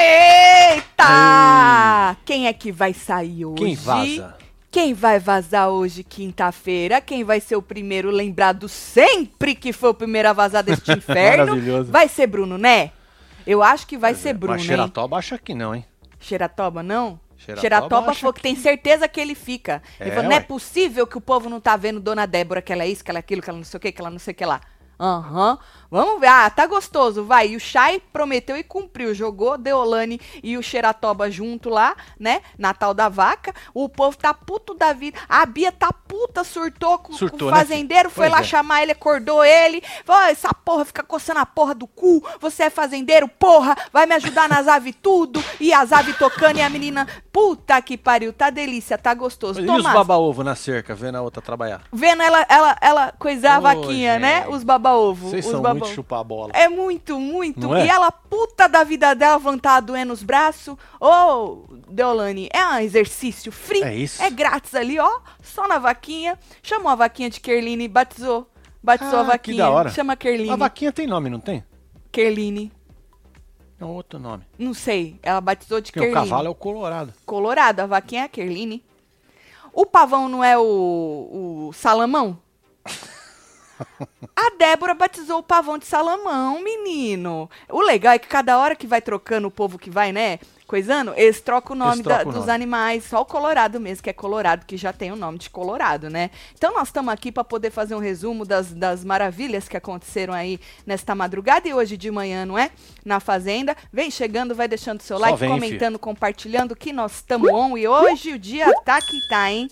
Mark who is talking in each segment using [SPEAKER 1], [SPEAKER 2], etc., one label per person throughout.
[SPEAKER 1] Eita! Quem é que vai sair hoje?
[SPEAKER 2] Quem vaza?
[SPEAKER 1] Quem vai vazar hoje, quinta-feira? Quem vai ser o primeiro lembrado sempre que foi o primeiro a vazar deste inferno?
[SPEAKER 2] Maravilhoso.
[SPEAKER 1] Vai ser Bruno, né? Eu acho que vai ser Bruno,
[SPEAKER 2] Mas? Xeratoba acha que não, hein?
[SPEAKER 1] Xeratoba, não?
[SPEAKER 2] Xeratoba
[SPEAKER 1] Xeratoba falou que tem certeza que ele fica. Ele
[SPEAKER 2] É,
[SPEAKER 1] falou, não é
[SPEAKER 2] ué.
[SPEAKER 1] possível que o povo não tá vendo Dona Débora, que ela é isso, que ela é aquilo, que ela não sei o que, que ela não sei o que lá. Aham. Vamos ver. Ah, tá gostoso, vai. E o Chay prometeu e cumpriu. Jogou Deolane e o Xeratoba junto lá, né? Natal da Vaca. O povo tá puto da vida. A Bia tá puta, surtou com,
[SPEAKER 2] Surtou,
[SPEAKER 1] com o
[SPEAKER 2] né,
[SPEAKER 1] fazendeiro.
[SPEAKER 2] filho?
[SPEAKER 1] foi
[SPEAKER 2] Pois
[SPEAKER 1] lá
[SPEAKER 2] é.
[SPEAKER 1] chamar ele, acordou ele. Falou, "Ó, essa porra fica coçando a porra do cu. Você é fazendeiro, porra. Vai me ajudar nas aves tudo. E as aves tocando e a menina. Puta que pariu. Tá delícia, tá gostoso.
[SPEAKER 2] E os
[SPEAKER 1] Tomás,
[SPEAKER 2] baba-ovo na cerca, vendo a outra trabalhar?
[SPEAKER 1] vendo ela, ela, ela coisar a
[SPEAKER 2] Ô,
[SPEAKER 1] vaquinha, né?
[SPEAKER 2] gente.
[SPEAKER 1] Os baba-ovo. Os baba
[SPEAKER 2] muito chupar a bola.
[SPEAKER 1] É muito, muito.
[SPEAKER 2] Não é?
[SPEAKER 1] E ela, puta da vida dela, vontade doendo os braços. Ô, Deolane, é um exercício free.
[SPEAKER 2] É isso.
[SPEAKER 1] É grátis ali, ó. Só na vaquinha. Chamou a vaquinha de Kerline e batizou. Batizou
[SPEAKER 2] Ah,
[SPEAKER 1] a
[SPEAKER 2] que
[SPEAKER 1] vaquinha.
[SPEAKER 2] da hora.
[SPEAKER 1] Chama Kerline.
[SPEAKER 2] A vaquinha tem nome, não tem?
[SPEAKER 1] Kerline.
[SPEAKER 2] É um outro nome.
[SPEAKER 1] Não sei. Ela batizou de
[SPEAKER 2] Porque o
[SPEAKER 1] Kerline.
[SPEAKER 2] cavalo é o colorado.
[SPEAKER 1] Colorado, a vaquinha é a Kerline. O pavão não é o, o Salamão? A Débora batizou o pavão de Salamão, menino. O legal é que cada hora que vai trocando o povo que vai, né? Coisando, eles trocam o nome
[SPEAKER 2] trocam
[SPEAKER 1] da-
[SPEAKER 2] o
[SPEAKER 1] dos
[SPEAKER 2] nome.
[SPEAKER 1] animais. Só o Colorado mesmo, que é Colorado, que já tem o nome de Colorado, né? Então nós estamos aqui para poder fazer um resumo das, das maravilhas que aconteceram aí nesta madrugada e hoje de manhã, não é? Na Fazenda. Vem chegando, vai deixando seu
[SPEAKER 2] Só
[SPEAKER 1] like,
[SPEAKER 2] vem,
[SPEAKER 1] comentando, compartilhando que nós estamos on. E hoje o dia tá que tá, hein?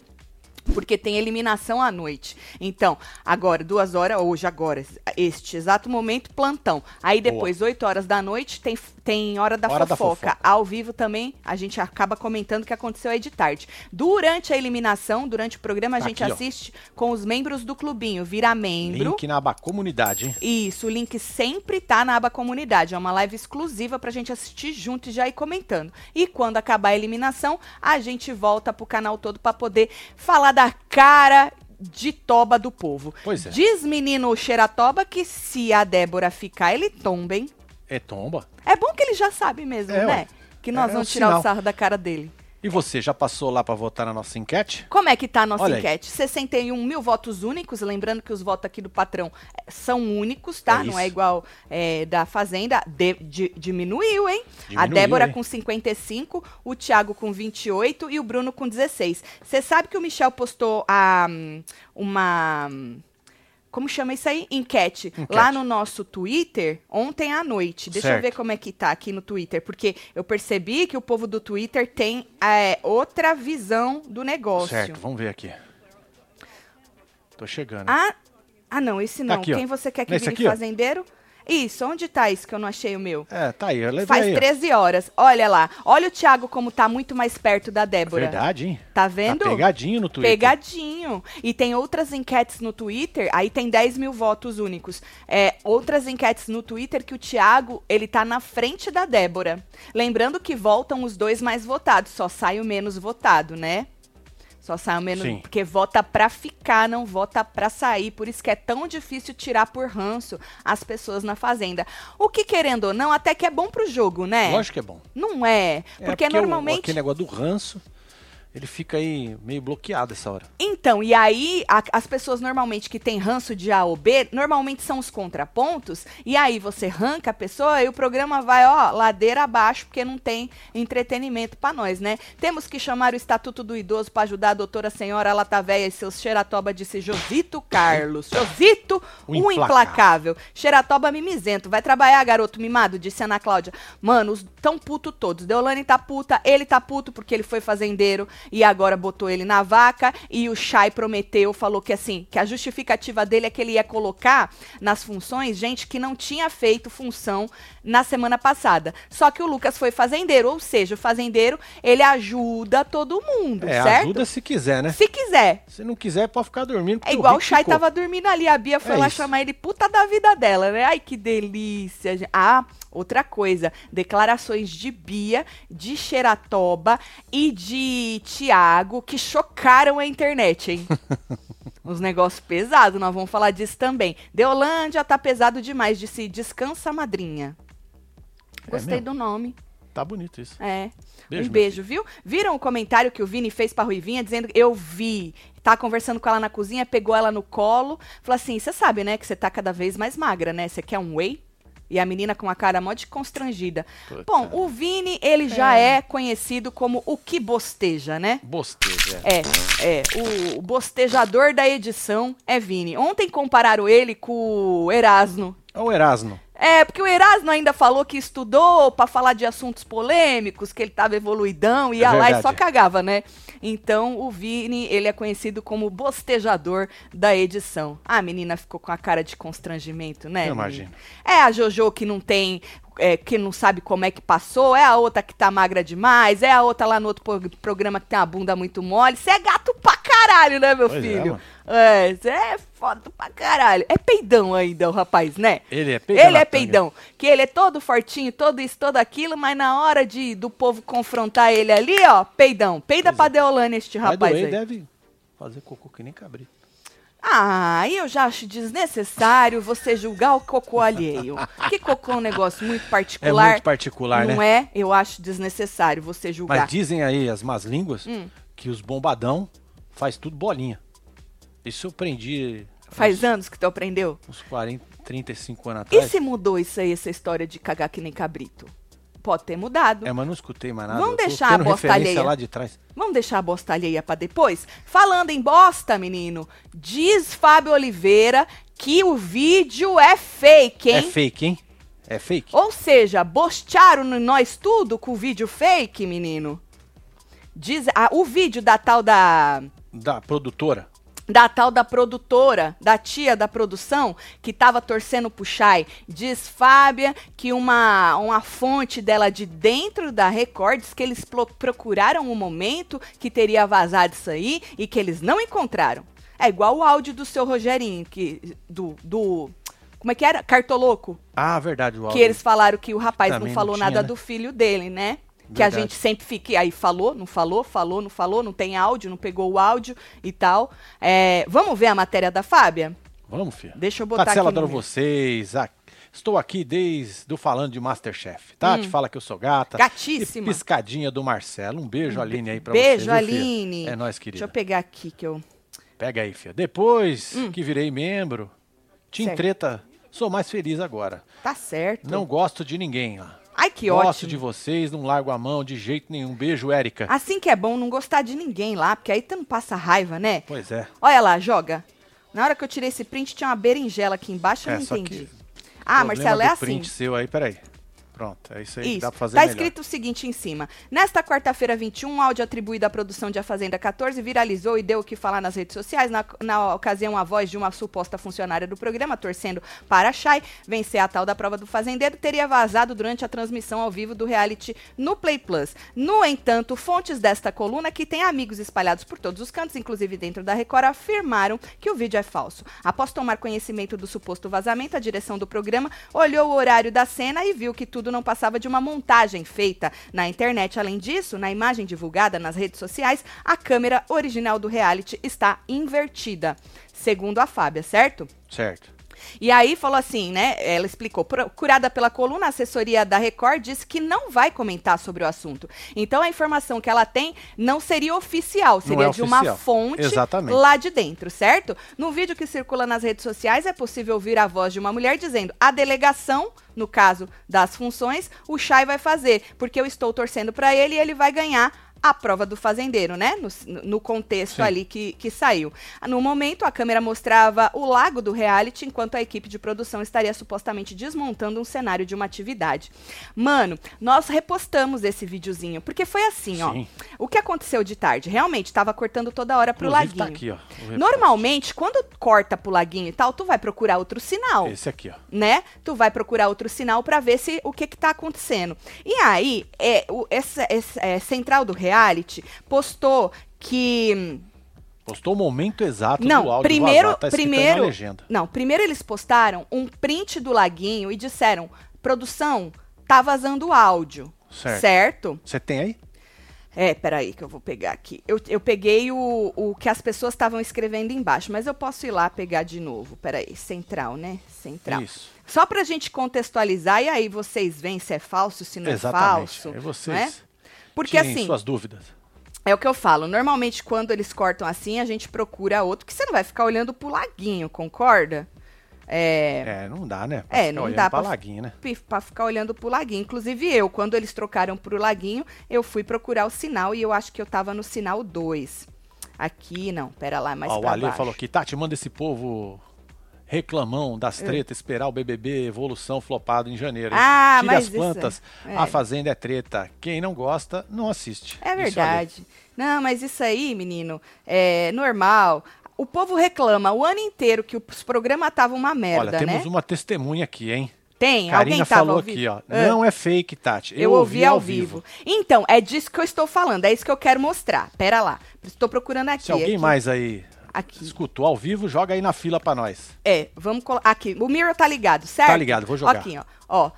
[SPEAKER 1] Porque tem eliminação à noite. Então, agora, duas horas, hoje, agora, este exato momento, plantão. Aí depois, oito horas da noite, tem, tem hora da
[SPEAKER 2] Hora da
[SPEAKER 1] fofoca.
[SPEAKER 2] fofoca.
[SPEAKER 1] Ao vivo também, a gente acaba comentando o que aconteceu aí de tarde. Durante a eliminação, durante o programa, a
[SPEAKER 2] Tá
[SPEAKER 1] gente
[SPEAKER 2] aqui, ó.
[SPEAKER 1] assiste com os membros do clubinho. Vira membro.
[SPEAKER 2] Link na aba comunidade, hein?
[SPEAKER 1] Isso, o link sempre tá na aba comunidade. É uma live exclusiva pra gente assistir junto e já ir comentando. E quando acabar a eliminação, a gente volta pro canal todo pra poder falar da cara de toba do povo.
[SPEAKER 2] Pois é.
[SPEAKER 1] Diz menino Xeratoba que se a Débora ficar, ele tomba, hein?
[SPEAKER 2] É tomba.
[SPEAKER 1] É bom que ele já sabe mesmo,
[SPEAKER 2] É,
[SPEAKER 1] né? Que nós
[SPEAKER 2] É
[SPEAKER 1] vamos
[SPEAKER 2] um
[SPEAKER 1] tirar o
[SPEAKER 2] sinal.
[SPEAKER 1] sarro da cara dele.
[SPEAKER 2] E você, já passou lá pra votar na nossa enquete?
[SPEAKER 1] Como é que tá a nossa
[SPEAKER 2] Olha aí.
[SPEAKER 1] enquete? 61 mil votos únicos, lembrando que os votos aqui do patrão eh, são únicos, tá?
[SPEAKER 2] É
[SPEAKER 1] Não é igual eh, da Fazenda. De- di- diminuiu, hein? a
[SPEAKER 2] Diminuiu,
[SPEAKER 1] Débora
[SPEAKER 2] hein?
[SPEAKER 1] com 55, o Thiago com 28 e o Bruno com 16. Você sabe que o Michel postou a, hum, uma. Como chama isso aí? Enquete.
[SPEAKER 2] Enquete.
[SPEAKER 1] Lá no nosso Twitter, ontem à noite. Deixa eu
[SPEAKER 2] Certo.
[SPEAKER 1] ver como é que tá aqui no Twitter. Porque eu percebi que o povo do Twitter tem eh, outra visão do negócio.
[SPEAKER 2] Certo, vamos ver aqui. Tô chegando.
[SPEAKER 1] Ah, ah não, esse não.
[SPEAKER 2] aqui, ó.
[SPEAKER 1] Quem você quer que
[SPEAKER 2] Nesse
[SPEAKER 1] vire
[SPEAKER 2] aqui, ó.
[SPEAKER 1] Isso, onde tá isso que eu não achei o meu?
[SPEAKER 2] É, tá aí, eu levei
[SPEAKER 1] Faz
[SPEAKER 2] aí, ó.
[SPEAKER 1] 13 horas. Olha lá. Olha o Thiago como tá muito mais perto da Débora.
[SPEAKER 2] Verdade, hein?
[SPEAKER 1] Tá vendo?
[SPEAKER 2] Tá pegadinho no Twitter.
[SPEAKER 1] Pegadinho. E tem outras enquetes no Twitter, aí tem 10 mil votos únicos. É, outras enquetes no Twitter que o Thiago, ele tá na frente da Débora. Lembrando que voltam os dois mais votados, só sai o menos votado, né? Só sai o menos,
[SPEAKER 2] Sim.
[SPEAKER 1] porque vota pra ficar, não vota pra sair. Por isso que é tão difícil tirar por ranço as pessoas na fazenda. O que, querendo ou não, até que é bom pro jogo, né?
[SPEAKER 2] Lógico que é bom.
[SPEAKER 1] Não é.
[SPEAKER 2] É
[SPEAKER 1] Porque,
[SPEAKER 2] o-
[SPEAKER 1] normalmente.
[SPEAKER 2] aquele negócio do ranço, ele fica aí meio bloqueado essa hora.
[SPEAKER 1] Então, e aí, a- as pessoas normalmente que têm ranço de A ou B, normalmente são os contrapontos, e aí você arranca a pessoa e o programa vai, ó, ladeira abaixo, porque não tem entretenimento pra nós, né? Temos que chamar o Estatuto do Idoso pra ajudar a doutora senhora Latavéia e seus xeratoba, disse Josito Carlos. Josito,
[SPEAKER 2] O implacável.
[SPEAKER 1] implacável. Xeratoba mimizento. Vai trabalhar, garoto mimado, disse Ana Cláudia. Mano, os tão puto todos. Deolane tá puta, ele tá puto porque ele foi fazendeiro e agora botou ele na vaca. E o Chay prometeu, falou que assim, que a justificativa dele é que ele ia colocar nas funções gente que não tinha feito função na semana passada. Só que o Lucas foi fazendeiro, ou seja, o fazendeiro, ele ajuda todo mundo,
[SPEAKER 2] É,
[SPEAKER 1] certo?
[SPEAKER 2] ajuda se quiser, né?
[SPEAKER 1] Se quiser.
[SPEAKER 2] Se não quiser, pode ficar dormindo.
[SPEAKER 1] É igual o
[SPEAKER 2] que
[SPEAKER 1] Chay
[SPEAKER 2] ficou.
[SPEAKER 1] tava dormindo ali, a Bia foi
[SPEAKER 2] É
[SPEAKER 1] lá
[SPEAKER 2] isso.
[SPEAKER 1] chamar ele puta da vida dela, né? Ai, que delícia. gente. Ah, Outra coisa, declarações de Bia, de Xeratoba e de Tiago que chocaram a internet, hein? Uns negócios pesados, nós vamos falar disso também. Deolândia tá pesado demais, disse Descansa Madrinha. Gostei
[SPEAKER 2] mesmo?
[SPEAKER 1] do nome.
[SPEAKER 2] Tá bonito isso.
[SPEAKER 1] É.
[SPEAKER 2] Beijo,
[SPEAKER 1] um beijo, viu? Viram o comentário que o Vini fez pra Ruivinha dizendo eu vi. Tá conversando com ela na cozinha, pegou ela no colo, falou assim: "Você sabe, né, que você tá cada vez mais magra, né? Você quer um whey?" E a menina com a cara mó de constrangida.
[SPEAKER 2] Puta.
[SPEAKER 1] Bom, o Vini, ele já é conhecido como o que bosteja, né?
[SPEAKER 2] Bosteja.
[SPEAKER 1] É, é. O, o bostejador da edição é Vini. Ontem compararam ele com o Erasmo.
[SPEAKER 2] É o Erasmo.
[SPEAKER 1] É, porque o Erasmo ainda falou que estudou pra falar de assuntos polêmicos, que ele tava evoluidão, ia lá e só cagava, né? Então, o Vini, ele é conhecido como bostejador da edição. Ah, a menina ficou com a cara de constrangimento, né?
[SPEAKER 2] Eu imagino.
[SPEAKER 1] É a Jojo que não tem. é, que não sabe como é que passou, é a outra que tá magra demais, é a outra lá no outro pro- programa que tem uma bunda muito mole. Você é gato pra caralho, né, meu
[SPEAKER 2] Pois é,
[SPEAKER 1] filho? É, você é foda pra caralho. É peidão ainda, o rapaz, né?
[SPEAKER 2] Ele é peidão.
[SPEAKER 1] Ele é
[SPEAKER 2] tanga.
[SPEAKER 1] peidão. Que ele é todo fortinho, todo isso, todo aquilo, mas na hora de do povo confrontar ele ali, ó, peidão. Peida
[SPEAKER 2] Pois
[SPEAKER 1] pra
[SPEAKER 2] é.
[SPEAKER 1] Deolane este
[SPEAKER 2] Vai
[SPEAKER 1] rapaz
[SPEAKER 2] doer,
[SPEAKER 1] aí.
[SPEAKER 2] deve fazer cocô que nem cabrito.
[SPEAKER 1] Ah, eu já acho desnecessário você julgar o cocô alheio. Que cocô é um negócio muito
[SPEAKER 2] É
[SPEAKER 1] particular.
[SPEAKER 2] muito particular,
[SPEAKER 1] não
[SPEAKER 2] né?
[SPEAKER 1] é? Eu acho desnecessário você julgar.
[SPEAKER 2] Mas dizem aí as más línguas
[SPEAKER 1] Hum.
[SPEAKER 2] que os bombadão faz tudo bolinha. Isso eu aprendi
[SPEAKER 1] Faz anos que tu aprendeu?
[SPEAKER 2] uns 40, 35 anos
[SPEAKER 1] E
[SPEAKER 2] atrás.
[SPEAKER 1] se mudou isso aí, essa história de cagar que nem cabrito? Pode ter mudado.
[SPEAKER 2] É, mas não escutei mais nada.
[SPEAKER 1] Vamos deixar a bosta alheia.
[SPEAKER 2] lá de trás.
[SPEAKER 1] Vamos deixar a bosta alheia pra depois? Falando em bosta, menino, diz Fábio Oliveira que o vídeo é fake, hein?
[SPEAKER 2] É fake, hein? É fake?
[SPEAKER 1] Ou seja, bostearam nós tudo com o vídeo fake, menino. Diz, ah, o vídeo da tal da
[SPEAKER 2] Da produtora.
[SPEAKER 1] da tal da produtora, da tia da produção, que tava torcendo pro Chay. Diz Fábia que uma, uma fonte dela de dentro da Record diz que eles pro- procuraram um momento que teria vazado isso aí e que eles não encontraram. É igual o áudio do seu Rogerinho, que, do, do. Como é que era? Cartoloco.
[SPEAKER 2] Ah, verdade. O
[SPEAKER 1] Que
[SPEAKER 2] áudio.
[SPEAKER 1] eles falaram que o rapaz
[SPEAKER 2] Também
[SPEAKER 1] não
[SPEAKER 2] não
[SPEAKER 1] falou
[SPEAKER 2] tinha,
[SPEAKER 1] nada
[SPEAKER 2] né?
[SPEAKER 1] do filho dele, né? Que a
[SPEAKER 2] Verdade.
[SPEAKER 1] gente sempre fica. Aí falou, não falou, falou, não falou, não tem áudio, não pegou o áudio e tal. É, vamos ver a matéria da Fábia?
[SPEAKER 2] Vamos, filha.
[SPEAKER 1] Deixa eu botar
[SPEAKER 2] Tatsela,
[SPEAKER 1] aqui.
[SPEAKER 2] adoro vocês. Ah, estou aqui desde o falando de Masterchef. Tati fala que eu sou gata.
[SPEAKER 1] Hum. Gatíssima.
[SPEAKER 2] E piscadinha do Marcelo. Um beijo, Aline, aí pra
[SPEAKER 1] Beijo,
[SPEAKER 2] você. viu, filha?
[SPEAKER 1] Aline.
[SPEAKER 2] É nóis,
[SPEAKER 1] Deixa
[SPEAKER 2] querida.
[SPEAKER 1] eu pegar aqui que eu.
[SPEAKER 2] Pega aí, filha. Depois que virei membro,
[SPEAKER 1] Hum. Certo.
[SPEAKER 2] Treta, sou mais feliz agora.
[SPEAKER 1] Tá certo.
[SPEAKER 2] Não gosto de ninguém lá.
[SPEAKER 1] Ai, que
[SPEAKER 2] Gosto
[SPEAKER 1] ótimo.
[SPEAKER 2] de vocês, não largo a mão de jeito nenhum. Beijo, Érica.
[SPEAKER 1] Assim que é bom não gostar de ninguém lá, porque aí tu não passa raiva, né?
[SPEAKER 2] Pois é.
[SPEAKER 1] Olha lá, joga. Na hora que eu tirei esse print, tinha uma berinjela aqui embaixo, eu
[SPEAKER 2] É,
[SPEAKER 1] não entendi.
[SPEAKER 2] que
[SPEAKER 1] Ah, Marcelo, é assim.
[SPEAKER 2] print seu aí, peraí. Pronto, é isso aí que
[SPEAKER 1] Isso.
[SPEAKER 2] dá pra fazer
[SPEAKER 1] tá
[SPEAKER 2] melhor.
[SPEAKER 1] escrito o seguinte em cima. Nesta quarta-feira 21, um áudio atribuído à produção de A Fazenda 14 viralizou e deu o que falar nas redes sociais. Na, na ocasião, a voz de uma suposta funcionária do programa, torcendo para a Chay vencer a tal da prova do fazendeiro, teria vazado durante a transmissão ao vivo do reality no Play Plus. No entanto, fontes desta coluna, que tem amigos espalhados por todos os cantos, inclusive dentro da Record, afirmaram que o vídeo é falso. Após tomar conhecimento do suposto vazamento, a direção do programa olhou o horário da cena e viu que tudo não passava de uma montagem feita na internet. Além disso, na imagem divulgada nas redes sociais, a câmera original do reality está invertida, segundo a Fábia, certo?
[SPEAKER 2] Certo.
[SPEAKER 1] E aí falou assim, né? Ela explicou, procurada pela coluna, a assessoria da Record disse que não vai comentar sobre o assunto. Então a informação que ela tem não seria oficial, seria
[SPEAKER 2] é
[SPEAKER 1] de uma
[SPEAKER 2] oficial.
[SPEAKER 1] fonte
[SPEAKER 2] Exatamente.
[SPEAKER 1] lá de dentro, certo? No vídeo que circula nas redes sociais é possível ouvir a voz de uma mulher dizendo: "A delegação, no caso das funções, o Chay vai fazer, porque eu estou torcendo para ele e ele vai ganhar a prova do fazendeiro, né? No, no contexto
[SPEAKER 2] Sim.
[SPEAKER 1] ali que, que saiu. No momento, a câmera mostrava o lago do reality, enquanto a equipe de produção estaria supostamente desmontando um cenário de uma atividade. Mano, nós repostamos esse videozinho, porque foi assim, ó.
[SPEAKER 2] Sim.
[SPEAKER 1] O que aconteceu de tarde? Realmente, tava cortando toda hora pro
[SPEAKER 2] Inclusive,
[SPEAKER 1] laguinho.
[SPEAKER 2] tá aqui, ó.
[SPEAKER 1] Normalmente, quando corta pro laguinho e tal, tu vai procurar outro sinal
[SPEAKER 2] Esse aqui, ó.
[SPEAKER 1] né? Tu vai procurar outro sinal para ver se o que que tá acontecendo. E aí, é, o, essa, essa é, central do reality postou que
[SPEAKER 2] Postou o momento exato do
[SPEAKER 1] não,
[SPEAKER 2] áudio
[SPEAKER 1] primeiro,
[SPEAKER 2] vazar, tá aí na
[SPEAKER 1] primeiro,
[SPEAKER 2] legenda.
[SPEAKER 1] não, primeiro eles postaram um print do laguinho e disseram: "Produção, tá vazando áudio.
[SPEAKER 2] Certo.
[SPEAKER 1] certo?
[SPEAKER 2] Você tem aí?
[SPEAKER 1] É, peraí que eu vou pegar aqui. Eu, eu peguei o, o que as pessoas estavam escrevendo embaixo, mas eu posso ir lá pegar de novo. Peraí, central, né? Central.
[SPEAKER 2] Isso.
[SPEAKER 1] Só pra gente contextualizar, e aí vocês veem se é falso, se não
[SPEAKER 2] Exatamente.
[SPEAKER 1] é falso.
[SPEAKER 2] É vocês.
[SPEAKER 1] né? Porque
[SPEAKER 2] tirem
[SPEAKER 1] assim,
[SPEAKER 2] suas dúvidas.
[SPEAKER 1] é o que eu falo. Normalmente, quando eles cortam assim, a gente procura outro, que você não vai ficar olhando pro laguinho, concorda? É.
[SPEAKER 2] É, não dá, né? Pra
[SPEAKER 1] É,
[SPEAKER 2] ficar
[SPEAKER 1] não
[SPEAKER 2] olhando
[SPEAKER 1] dá
[SPEAKER 2] pra
[SPEAKER 1] pra-
[SPEAKER 2] laguinho, né?
[SPEAKER 1] Pra ficar olhando pro laguinho. Inclusive eu, quando eles trocaram pro laguinho, eu fui procurar o sinal e eu acho que eu tava no sinal 2. Aqui, não, pera lá, mais
[SPEAKER 2] Ó, o
[SPEAKER 1] pra
[SPEAKER 2] Ale
[SPEAKER 1] baixo.
[SPEAKER 2] falou aqui, Tati, manda esse povo reclamão das tretas, esperar o BBB evolução flopado em janeiro.
[SPEAKER 1] Ah,
[SPEAKER 2] Tire
[SPEAKER 1] mas
[SPEAKER 2] as
[SPEAKER 1] isso
[SPEAKER 2] plantas,
[SPEAKER 1] é-
[SPEAKER 2] a Fazenda é treta. Quem não gosta, não assiste.
[SPEAKER 1] É verdade. Não, mas isso aí, menino, é normal. O povo reclama o ano inteiro que os programas estavam uma merda,
[SPEAKER 2] Olha, temos
[SPEAKER 1] né?
[SPEAKER 2] uma testemunha aqui, hein?
[SPEAKER 1] Tem,
[SPEAKER 2] Karina
[SPEAKER 1] alguém tava
[SPEAKER 2] falou
[SPEAKER 1] vivo?
[SPEAKER 2] aqui, ó.
[SPEAKER 1] Ah.
[SPEAKER 2] Não é fake, Tati.
[SPEAKER 1] Eu, ouvi ao vivo. Então, é disso que eu estou falando, é isso que eu quero mostrar. Pera lá. Estou procurando aqui.
[SPEAKER 2] Se alguém
[SPEAKER 1] aqui,
[SPEAKER 2] mais aí
[SPEAKER 1] Aqui.
[SPEAKER 2] escutou ao vivo, joga aí na fila pra nós.
[SPEAKER 1] É, vamos colocar. Aqui, o Mirror tá ligado, certo?
[SPEAKER 2] Tá ligado, vou jogar.
[SPEAKER 1] Aqui, ó. ó.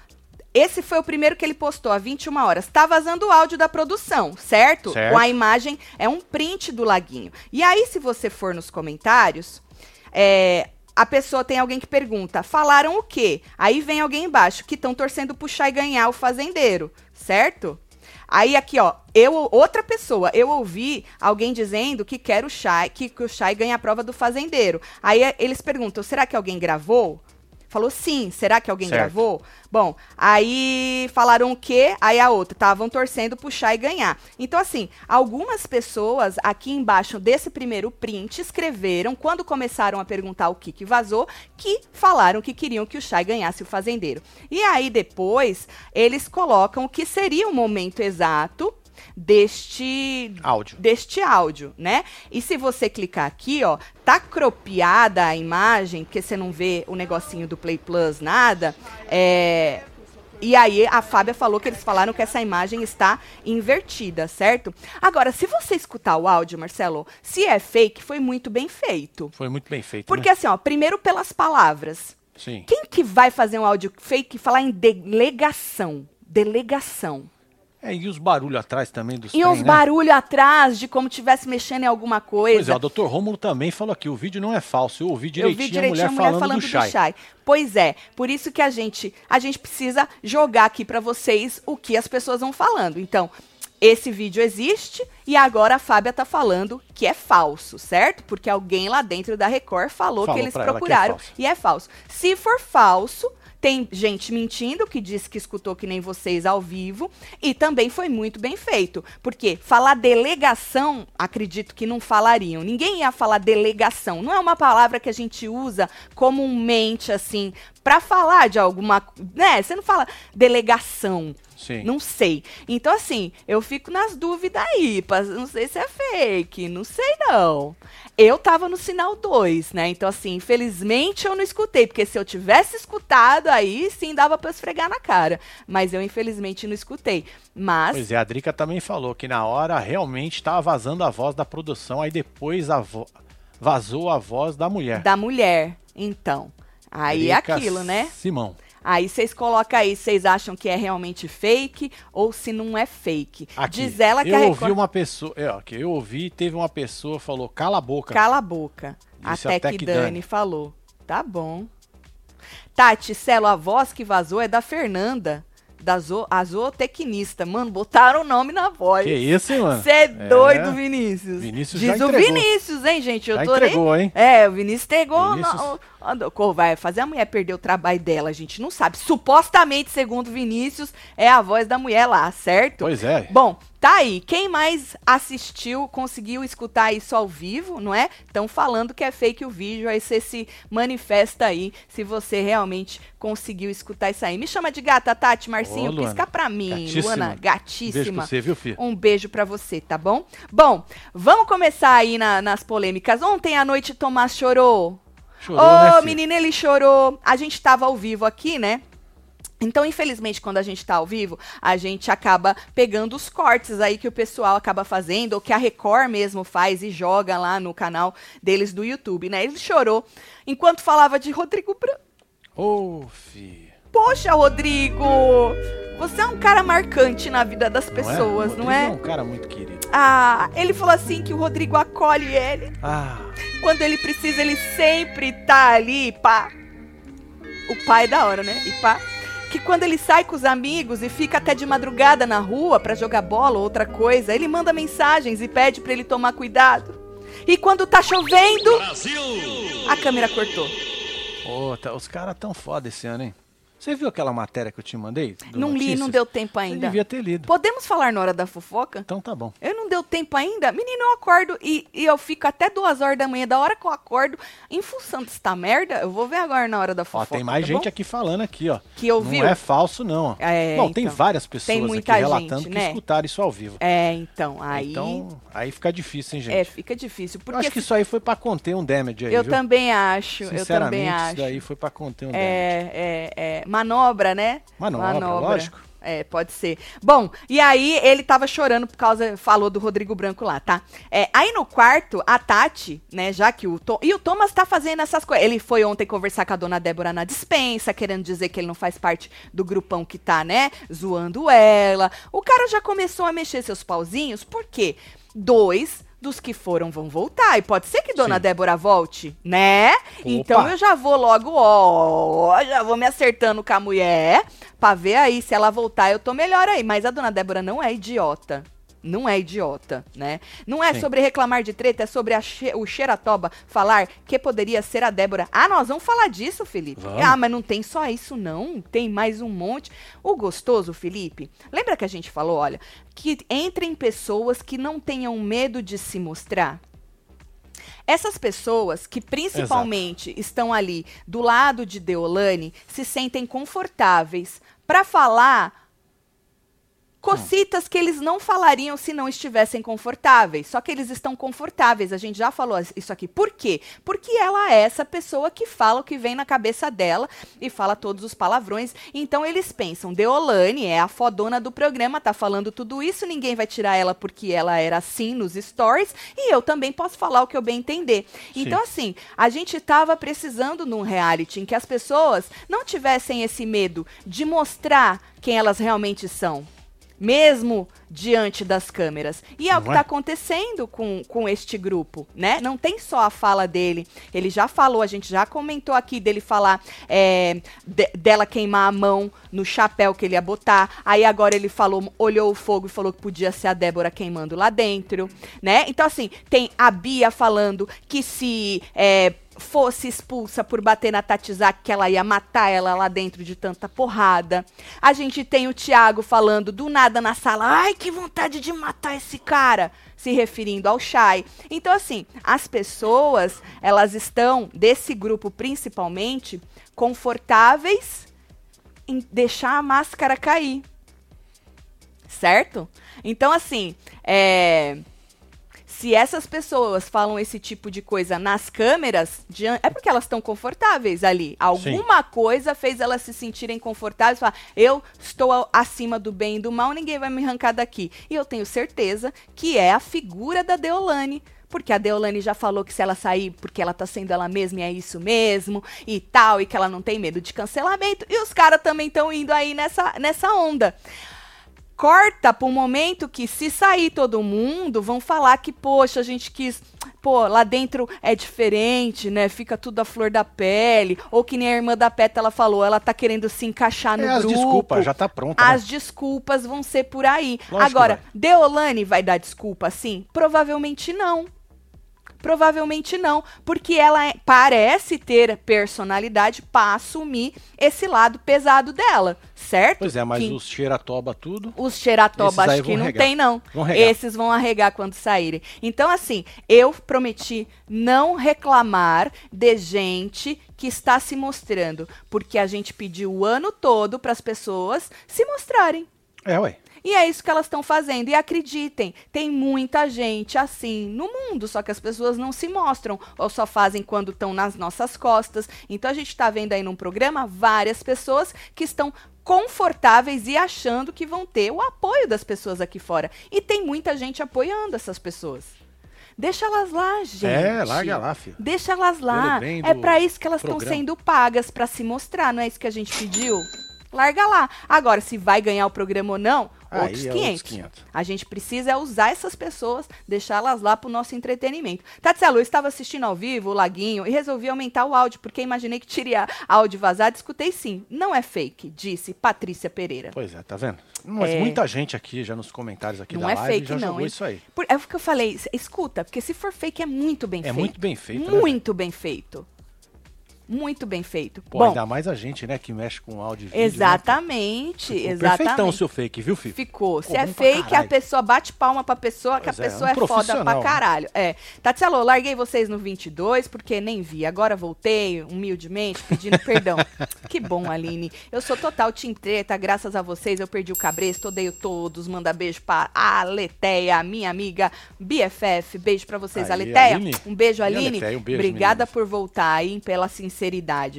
[SPEAKER 1] Esse foi o primeiro que ele postou, há 21 horas. Tá vazando o áudio da produção, certo?
[SPEAKER 2] Certo.
[SPEAKER 1] Com a imagem, é um print do laguinho. E aí, se você for nos comentários, é, a pessoa tem alguém que pergunta, falaram o quê? Aí vem alguém embaixo, que estão torcendo pro Chay ganhar o fazendeiro, certo? Aí aqui, ó, eu outra pessoa, eu ouvi alguém dizendo que quer o Chay, que, que o Chay ganha a prova do fazendeiro. Aí eh, eles perguntam, será que alguém gravou? Falou sim, será que alguém
[SPEAKER 2] Certo.
[SPEAKER 1] gravou? Bom, aí falaram o quê? Aí a outra, estavam torcendo pro Chay ganhar. Então, assim, algumas pessoas aqui embaixo desse primeiro print escreveram, quando começaram a perguntar o que, que vazou, que falaram que queriam que o Chay ganhasse o fazendeiro. E aí depois eles colocam o que seria o momento exato deste
[SPEAKER 2] Áudio.
[SPEAKER 1] deste áudio, né? E se você clicar aqui, ó, tá cropiada a imagem, porque você não vê o negocinho do Play Plus, nada. É. E aí a Fábia falou que eles falaram que essa imagem está invertida, certo? Agora, se você escutar o áudio, Marcelo, se é fake, foi muito bem feito.
[SPEAKER 2] Foi muito bem feito.
[SPEAKER 1] Porque
[SPEAKER 2] né?
[SPEAKER 1] assim, ó, primeiro pelas palavras.
[SPEAKER 2] Sim.
[SPEAKER 1] Quem que vai fazer um áudio fake e falar em delegação? Delegação.
[SPEAKER 2] É, e os barulhos atrás também dos
[SPEAKER 1] E
[SPEAKER 2] trem,
[SPEAKER 1] uns
[SPEAKER 2] né?
[SPEAKER 1] barulhos atrás de como tivesse mexendo em alguma coisa.
[SPEAKER 2] Pois é, o doutor Rômulo também falou aqui, o vídeo não é falso. Eu ouvi
[SPEAKER 1] Eu
[SPEAKER 2] direitinho,
[SPEAKER 1] vi direitinho
[SPEAKER 2] a mulher, falando, do Chay.
[SPEAKER 1] Chay. Pois é, por isso que a gente, a gente precisa jogar aqui pra vocês o que as pessoas vão falando. Então, esse vídeo existe e agora a Fábia tá falando que é falso, certo? Porque alguém lá dentro da Record falou,
[SPEAKER 2] Falou
[SPEAKER 1] que eles
[SPEAKER 2] ela que é
[SPEAKER 1] procuraram e é falso. Se for falso, tem gente mentindo que disse que escutou que nem vocês ao vivo e também foi muito bem feito. Porque falar delegação, acredito que não falariam. Ninguém ia falar delegação. Não é uma palavra que a gente usa comumente assim para falar de alguma, né? Você não fala delegação.
[SPEAKER 2] Sim.
[SPEAKER 1] Não sei. Então, assim, eu fico nas dúvidas aí. Não sei se é fake. Não sei, não. Eu tava no sinal 2, né? Então, assim, infelizmente eu não escutei. Porque se eu tivesse escutado, aí sim dava pra esfregar na cara. Mas eu, infelizmente, não escutei. Mas.
[SPEAKER 2] Pois é, a Drica também falou que na hora realmente estava vazando a voz da produção, aí depois a vo- vazou a voz da mulher.
[SPEAKER 1] Da mulher. Então. Aí é
[SPEAKER 2] Drica
[SPEAKER 1] aquilo, né?
[SPEAKER 2] Simão.
[SPEAKER 1] Aí vocês colocam aí, vocês acham que é realmente fake ou se não é fake.
[SPEAKER 2] Aqui,
[SPEAKER 1] Diz ela que
[SPEAKER 2] eu
[SPEAKER 1] a
[SPEAKER 2] ouvi
[SPEAKER 1] Record...
[SPEAKER 2] uma pessoa, é, ó, que eu ouvi, teve uma pessoa falou, cala a boca.
[SPEAKER 1] Cala a boca. Até,
[SPEAKER 2] até
[SPEAKER 1] que,
[SPEAKER 2] que
[SPEAKER 1] Dani,
[SPEAKER 2] Dani.
[SPEAKER 1] falou. Tá bom. Tati, Celo, a voz que vazou é da Fernanda, da zo a zootecnista. Mano, botaram o nome na voz.
[SPEAKER 2] Que isso, hein, mano?
[SPEAKER 1] Você é doido, Vinícius.
[SPEAKER 2] Vinícius
[SPEAKER 1] Diz
[SPEAKER 2] já
[SPEAKER 1] o
[SPEAKER 2] entregou.
[SPEAKER 1] Vinícius, hein, gente? Eu
[SPEAKER 2] Já
[SPEAKER 1] tô
[SPEAKER 2] entregou,
[SPEAKER 1] nem...
[SPEAKER 2] hein?
[SPEAKER 1] É, o Vinícius entregou.
[SPEAKER 2] Vinícius-
[SPEAKER 1] no- o- o- Vai fazer a mulher perder o trabalho dela, a gente não sabe. Supostamente, segundo Vinícius, é a voz da mulher lá, certo?
[SPEAKER 2] Pois é.
[SPEAKER 1] Bom, tá aí. Quem mais assistiu, conseguiu escutar isso ao vivo, não é? Estão falando que é fake o vídeo, aí você se manifesta aí se você realmente conseguiu escutar isso aí. Me chama de gata, Tati, Marcinho,
[SPEAKER 2] Ô, Luana.
[SPEAKER 1] pisca pra mim,
[SPEAKER 2] Gatíssima.
[SPEAKER 1] Luana,
[SPEAKER 2] Beijo
[SPEAKER 1] gatíssima.
[SPEAKER 2] pra você, viu, filho?
[SPEAKER 1] Um beijo pra você, tá bom? Bom, vamos começar aí na- nas polêmicas. Ontem à noite Tomás chorou.
[SPEAKER 2] Chorou,
[SPEAKER 1] Ô,
[SPEAKER 2] né, filho?
[SPEAKER 1] menino, ele chorou. A gente tava ao vivo aqui, né? Então, infelizmente, quando a gente tá ao vivo, a gente acaba pegando os cortes aí que o pessoal acaba fazendo, ou que a Record mesmo faz e joga lá no canal deles do YouTube, né? Ele chorou enquanto falava de Rodrigo Branco.
[SPEAKER 2] Ô, filho.
[SPEAKER 1] Poxa, Rodrigo! Você é um cara marcante na vida das pessoas, não é?
[SPEAKER 2] é um cara muito querido.
[SPEAKER 1] Ah, ele falou assim que o Rodrigo acolhe ele.
[SPEAKER 2] Ah,
[SPEAKER 1] Quando ele precisa, ele sempre tá ali, pá. O pai é da hora, né? E pá. Que quando ele sai com os amigos e fica até de madrugada na rua pra jogar bola ou outra coisa, ele manda mensagens e pede pra ele tomar cuidado. E quando tá chovendo, a câmera cortou.
[SPEAKER 2] ô, tá- os caras tão foda esse ano, hein? Você viu aquela matéria que eu te mandei?
[SPEAKER 1] Não li,
[SPEAKER 2] Notícias?
[SPEAKER 1] não deu tempo
[SPEAKER 2] Você
[SPEAKER 1] ainda.
[SPEAKER 2] devia ter lido.
[SPEAKER 1] Podemos falar na hora da fofoca?
[SPEAKER 2] Então tá bom.
[SPEAKER 1] Eu não deu tempo ainda. Menino, eu acordo e, e eu fico até duas horas da manhã. Da hora que eu acordo, em função desta merda, eu vou ver agora na hora da
[SPEAKER 2] Ó,
[SPEAKER 1] fofoca.
[SPEAKER 2] tem mais
[SPEAKER 1] tá
[SPEAKER 2] gente
[SPEAKER 1] bom?
[SPEAKER 2] aqui falando aqui, ó.
[SPEAKER 1] Que ouviu?
[SPEAKER 2] Não é falso, não. ó.
[SPEAKER 1] É,
[SPEAKER 2] Bom, tem
[SPEAKER 1] então.
[SPEAKER 2] várias pessoas
[SPEAKER 1] Tem
[SPEAKER 2] aqui relatando
[SPEAKER 1] gente,
[SPEAKER 2] que
[SPEAKER 1] né?
[SPEAKER 2] escutaram isso ao vivo.
[SPEAKER 1] É, então, aí.
[SPEAKER 2] Então, aí fica difícil, hein, gente?
[SPEAKER 1] é, fica difícil.
[SPEAKER 2] eu
[SPEAKER 1] Porque
[SPEAKER 2] acho que isso aí foi pra conter um damage aí,
[SPEAKER 1] eu
[SPEAKER 2] viu?
[SPEAKER 1] também acho. Eu
[SPEAKER 2] Sinceramente,
[SPEAKER 1] também acho.
[SPEAKER 2] isso daí foi pra conter um damage.
[SPEAKER 1] É, é, é. Manobra, né?
[SPEAKER 2] Manobra, lógico.
[SPEAKER 1] É, pode ser. Bom, e aí ele tava chorando por causa, falou do Rodrigo Branco lá, tá? É, aí no quarto, a Tati, né, já que o Tom, e o Thomas tá fazendo essas coisas. Ele foi ontem conversar com a dona Débora na dispensa, querendo dizer que ele não faz parte do grupão que tá, né, zoando ela. O cara já começou a mexer seus pauzinhos, por quê? Dois dos que foram vão voltar. E pode ser que Dona
[SPEAKER 2] Sim.
[SPEAKER 1] Débora volte, né? Então eu já vou logo, ó, já vou me acertando com a mulher pra ver aí se ela voltar eu tô melhor aí. Mas a Dona Débora não é idiota. Não é idiota, né? Não é
[SPEAKER 2] Sim.
[SPEAKER 1] sobre reclamar de treta, é sobre a che- o Xeratoba falar que poderia ser a Débora. Ah, nós vamos falar disso, Felipe.
[SPEAKER 2] Vamos.
[SPEAKER 1] Ah, mas não tem só isso, não. Tem mais um monte. O gostoso, Felipe, lembra que a gente falou, olha, que entrem pessoas que não tenham medo de se mostrar? Essas pessoas que principalmente estão ali do lado de Deolane se sentem confortáveis para falar cocitas que eles não falariam se não estivessem confortáveis. Só que eles estão confortáveis. A gente já falou isso aqui. Por quê? Porque ela é essa pessoa que fala o que vem na cabeça dela e fala todos os palavrões. Então eles pensam, Deolane é a fodona do programa, tá falando tudo isso, ninguém vai tirar ela porque ela era assim nos stories e eu também posso falar o que eu bem entender.
[SPEAKER 2] Sim.
[SPEAKER 1] Então assim, a gente tava precisando num reality em que as pessoas não tivessem esse medo de mostrar quem elas realmente são mesmo diante das câmeras. E é o que
[SPEAKER 2] Não é?
[SPEAKER 1] está acontecendo com, com este grupo, né? Não tem só a fala dele. Ele já falou, a gente já comentou aqui dele falar é, de- dela queimar a mão no chapéu que ele ia botar. Aí agora ele falou, olhou o fogo e falou que podia ser a Débora queimando lá dentro, né? Então, assim, tem a Bia falando que se. é, fosse expulsa por bater na Tatizak, que ela ia matar ela lá dentro de tanta porrada. A gente tem o Thiago falando do nada na sala, ai, que vontade de matar esse cara, se referindo ao Shai. Então, assim, as pessoas, elas estão, desse grupo principalmente, confortáveis em deixar a máscara cair. Certo? Então, assim, é se essas pessoas falam esse tipo de coisa nas câmeras, é porque elas estão confortáveis ali. Alguma coisa fez elas se sentirem confortáveis, falar, eu estou acima do bem e do mal, ninguém vai me arrancar daqui. E eu tenho certeza que é a figura da Deolane. Porque a Deolane já falou que se ela sair, porque ela tá sendo ela mesma e é isso mesmo, e tal, e que ela não tem medo de cancelamento. E os caras também estão indo aí nessa, nessa onda corta para um momento que se sair todo mundo, vão falar que, poxa, a gente quis, pô, lá dentro é diferente, né? Fica tudo à flor da pele, ou que nem a irmã da Peta ela falou, ela tá querendo se encaixar no
[SPEAKER 2] É, as
[SPEAKER 1] grupo.
[SPEAKER 2] desculpas, já tá pronta.
[SPEAKER 1] As
[SPEAKER 2] né?
[SPEAKER 1] desculpas vão ser por aí.
[SPEAKER 2] Lógico
[SPEAKER 1] Agora,
[SPEAKER 2] vai.
[SPEAKER 1] Deolane vai dar desculpa assim? Provavelmente não. Provavelmente não, porque ela é- parece ter personalidade para assumir esse lado pesado dela, certo?
[SPEAKER 2] Pois é, mas
[SPEAKER 1] Que-
[SPEAKER 2] os cheiratoba tudo.
[SPEAKER 1] os xeratoba acho que não
[SPEAKER 2] regar.
[SPEAKER 1] tem, não.
[SPEAKER 2] Vão.
[SPEAKER 1] Esses vão arregar quando saírem. Então, assim, eu prometi não reclamar de gente que está se mostrando. Porque a gente pediu o ano todo para as pessoas se mostrarem.
[SPEAKER 2] É, ué.
[SPEAKER 1] E é isso que elas estão fazendo. E acreditem, tem muita gente assim no mundo, só que as pessoas não se mostram ou só fazem quando estão nas nossas costas. Então a gente está vendo aí num programa várias pessoas que estão confortáveis e achando que vão ter o apoio das pessoas aqui fora. E tem muita gente apoiando essas pessoas. Deixa elas lá, gente.
[SPEAKER 2] É, larga lá, filho.
[SPEAKER 1] Deixa elas lá. É pra isso que elas estão sendo pagas, pra se mostrar, não é isso que a gente pediu? larga lá. Agora, se vai ganhar o programa ou não,
[SPEAKER 2] Aí
[SPEAKER 1] outros
[SPEAKER 2] é
[SPEAKER 1] 500.
[SPEAKER 2] outros 500.
[SPEAKER 1] A gente precisa é usar essas pessoas, deixá-las lá pro nosso entretenimento. Tatselo, eu estava assistindo ao vivo o Laguinho e resolvi aumentar o áudio, porque imaginei que teria áudio vazado. Escutei sim. Não é fake, disse Patrícia Pereira.
[SPEAKER 2] Pois é, tá vendo? Mas
[SPEAKER 1] É.
[SPEAKER 2] muita gente aqui, já nos comentários aqui
[SPEAKER 1] Não
[SPEAKER 2] da
[SPEAKER 1] é
[SPEAKER 2] live,
[SPEAKER 1] fake,
[SPEAKER 2] já
[SPEAKER 1] não,
[SPEAKER 2] jogou
[SPEAKER 1] hein?
[SPEAKER 2] isso aí.
[SPEAKER 1] Por, é o que eu falei, escuta, porque se for fake é muito bem
[SPEAKER 2] É
[SPEAKER 1] feito.
[SPEAKER 2] muito bem feito, né?
[SPEAKER 1] Muito bem feito. Muito bem feito.
[SPEAKER 2] Pô,
[SPEAKER 1] Bom,
[SPEAKER 2] ainda mais a gente, né, que mexe com áudio e vídeo. né,
[SPEAKER 1] exatamente, exatamente.
[SPEAKER 2] Perfeitão o seu fake, viu, filho?
[SPEAKER 1] Ficou. Se é fake, a pessoa bate palma pra pessoa, que a
[SPEAKER 2] Pois é,
[SPEAKER 1] pessoa
[SPEAKER 2] um
[SPEAKER 1] é, foda pra
[SPEAKER 2] né?
[SPEAKER 1] caralho. É. Tatselo, larguei vocês no 22 porque nem vi. Agora voltei, humildemente, pedindo perdão. Que bom, Aline. Eu sou total Team Treta, graças a vocês eu perdi o cabresto, odeio todos. Manda beijo pra Aleteia, minha amiga BFF. Beijo pra vocês,
[SPEAKER 2] Aí,
[SPEAKER 1] Aleteia.
[SPEAKER 2] Aline.
[SPEAKER 1] Um beijo, Aline.
[SPEAKER 2] Aleteia, um beijo,
[SPEAKER 1] Obrigada
[SPEAKER 2] meninas.
[SPEAKER 1] por voltar aí, pela sinceridade,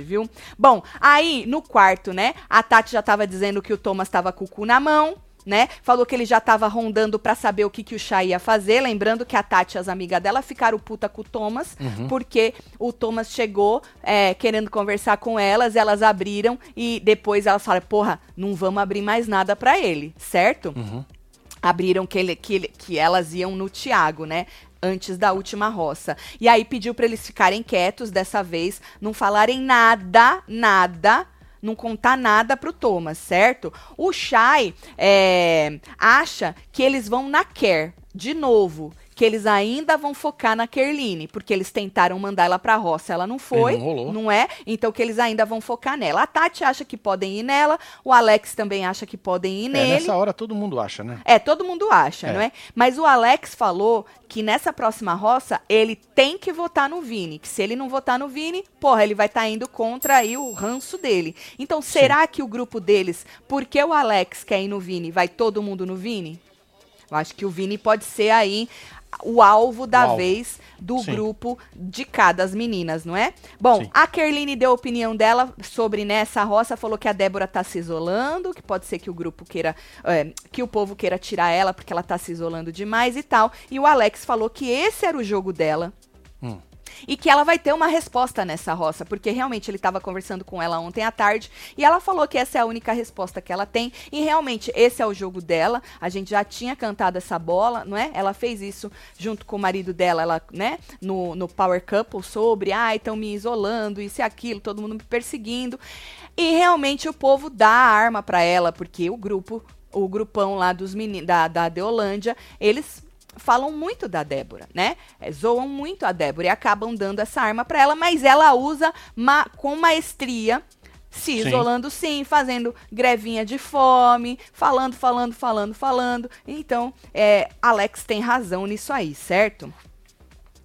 [SPEAKER 1] viu? Bom, aí no quarto, né? A Tati já tava dizendo que o Thomas tava com o cu na mão. Né? Falou que ele já tava rondando pra saber o que, que o Chá ia fazer. Lembrando que a Tati e as amigas dela ficaram puta com o Thomas,
[SPEAKER 2] Uhum.
[SPEAKER 1] porque o Thomas chegou é, querendo conversar com elas, elas abriram e depois elas falaram: porra, não vamos abrir mais nada pra ele, certo?
[SPEAKER 2] Uhum.
[SPEAKER 1] abriram que, ele, que, ele- que elas iam no Tiago, né? Antes da última roça. E aí pediu pra eles ficarem quietos dessa vez, não falarem nada, nada, não contar nada pro Thomas, certo? O Shai é, acha que eles vão na Care, de novo. Que eles ainda vão focar na Kerline, porque eles tentaram mandar ela pra roça, ela não foi,
[SPEAKER 2] não rolou.
[SPEAKER 1] não é? Então que eles ainda vão focar nela. A Tati acha que podem ir nela, o Alex também acha que podem ir
[SPEAKER 2] É,
[SPEAKER 1] nele.
[SPEAKER 2] nessa hora todo mundo acha, né?
[SPEAKER 1] É, todo mundo acha,
[SPEAKER 2] É.
[SPEAKER 1] não é? Mas o Alex falou que nessa próxima roça ele tem que votar no Vini. Que se ele não votar no Vini, porra, ele vai estar indo contra aí o ranço dele. Então, será que o grupo deles, porque o Alex quer ir no Vini, vai todo mundo no Vini? Eu acho que o Vini pode ser aí o alvo da vez do
[SPEAKER 2] Sim.
[SPEAKER 1] grupo de cada das meninas, não é? Bom,
[SPEAKER 2] Sim.
[SPEAKER 1] a Kerline deu a opinião dela sobre nessa roça, falou que a Débora tá se isolando, que pode ser que o grupo queira, é, que o povo queira tirar ela porque ela tá se isolando demais e tal. E o Alex falou que esse era o jogo dela.
[SPEAKER 2] Hum.
[SPEAKER 1] E que ela vai ter uma resposta nessa roça, porque realmente ele estava conversando com ela ontem à tarde e ela falou que essa é a única resposta que ela tem. E realmente esse é o jogo dela. A gente já tinha cantado essa bola, não é? Ela fez isso junto com o marido dela, ela, né? No, no Power Couple sobre, ai, estão me isolando, isso e aquilo, todo mundo me perseguindo. E realmente o povo dá a arma para ela, porque o grupo, o grupão lá dos meninos da, da Deolândia, eles falam muito da Débora, né? É, zoam muito a Débora e acabam dando essa arma pra ela, mas ela usa ma- com maestria, se
[SPEAKER 2] Sim.
[SPEAKER 1] isolando sim, fazendo grevinha de fome, falando, falando, falando, falando. Então, é, Alex tem razão nisso aí, certo?